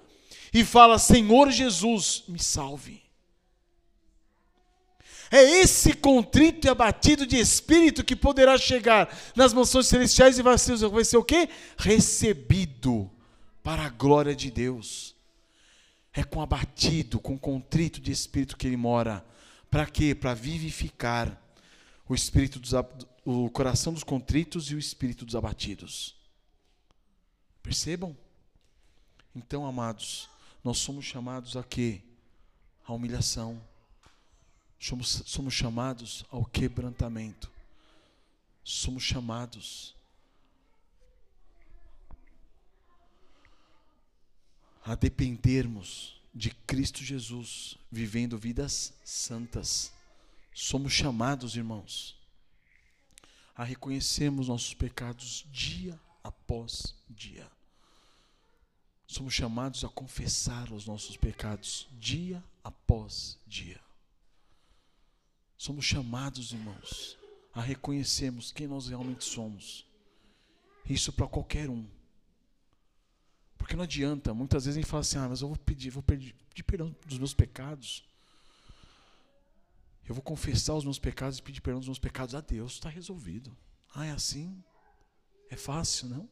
e fala: Senhor Jesus, me salve. É esse contrito e abatido de espírito que poderá chegar nas mansões celestiais e vai ser, vai ser o quê? Recebido para a glória de Deus. É com abatido, com contrito de espírito que ele mora. Para quê? Para vivificar o espírito dos, o coração dos contritos e o espírito dos abatidos. Percebam? Então, amados, nós somos chamados a quê? A humilhação. Somos, somos chamados ao quebrantamento. Somos chamados a dependermos de Cristo Jesus, vivendo vidas santas. Somos chamados, irmãos, a reconhecermos nossos pecados dia após dia. Somos chamados a confessar os nossos pecados dia após dia. Somos chamados, irmãos, a reconhecermos quem nós realmente somos. Isso para qualquer um. Porque não adianta, muitas vezes a gente fala assim: ah, mas eu vou pedir, vou pedir, perdão dos meus pecados. Eu vou confessar os meus pecados e pedir perdão dos meus pecados a Deus, está resolvido. Ah, é assim? É fácil, não?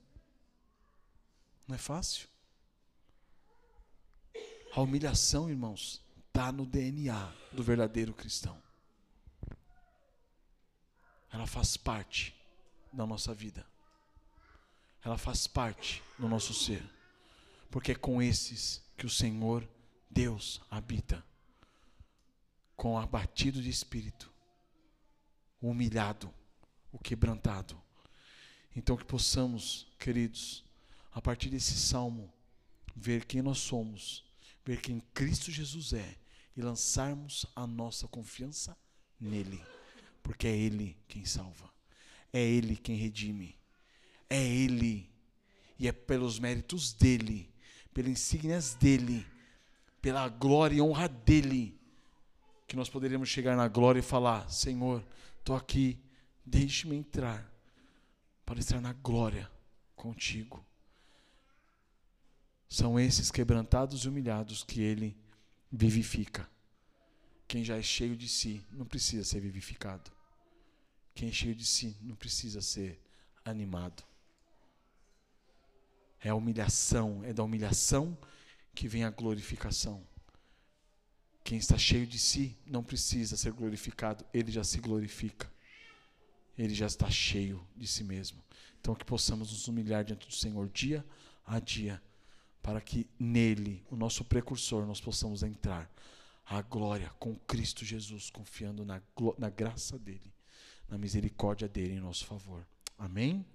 Não é fácil? A humilhação, irmãos, está no DNA do verdadeiro cristão. Ela faz parte da nossa vida. Ela faz parte do nosso ser. Porque é com esses que o Senhor, Deus, habita com o abatido de espírito, o humilhado, o quebrantado. Então que possamos, queridos, a partir desse salmo, ver quem nós somos, ver quem Cristo Jesus é e lançarmos a nossa confiança nele, porque é ele quem salva. É ele quem redime. É ele e é pelos méritos dele, pelas insígnias dele, pela glória e honra dele que nós poderíamos chegar na glória e falar: Senhor, estou aqui, deixe-me entrar para estar na glória contigo. São esses quebrantados e humilhados que ele vivifica. Quem já é cheio de si não precisa ser vivificado. Quem é cheio de si não precisa ser animado. É a humilhação, é da humilhação que vem a glorificação. Quem está cheio de si não precisa ser glorificado, ele já se glorifica. Ele já está cheio de si mesmo. Então, que possamos nos humilhar diante do Senhor dia a dia, para que nele, o nosso precursor, nós possamos entrar à glória com Cristo Jesus, confiando na, na graça dele, na misericórdia dele em nosso favor. Amém?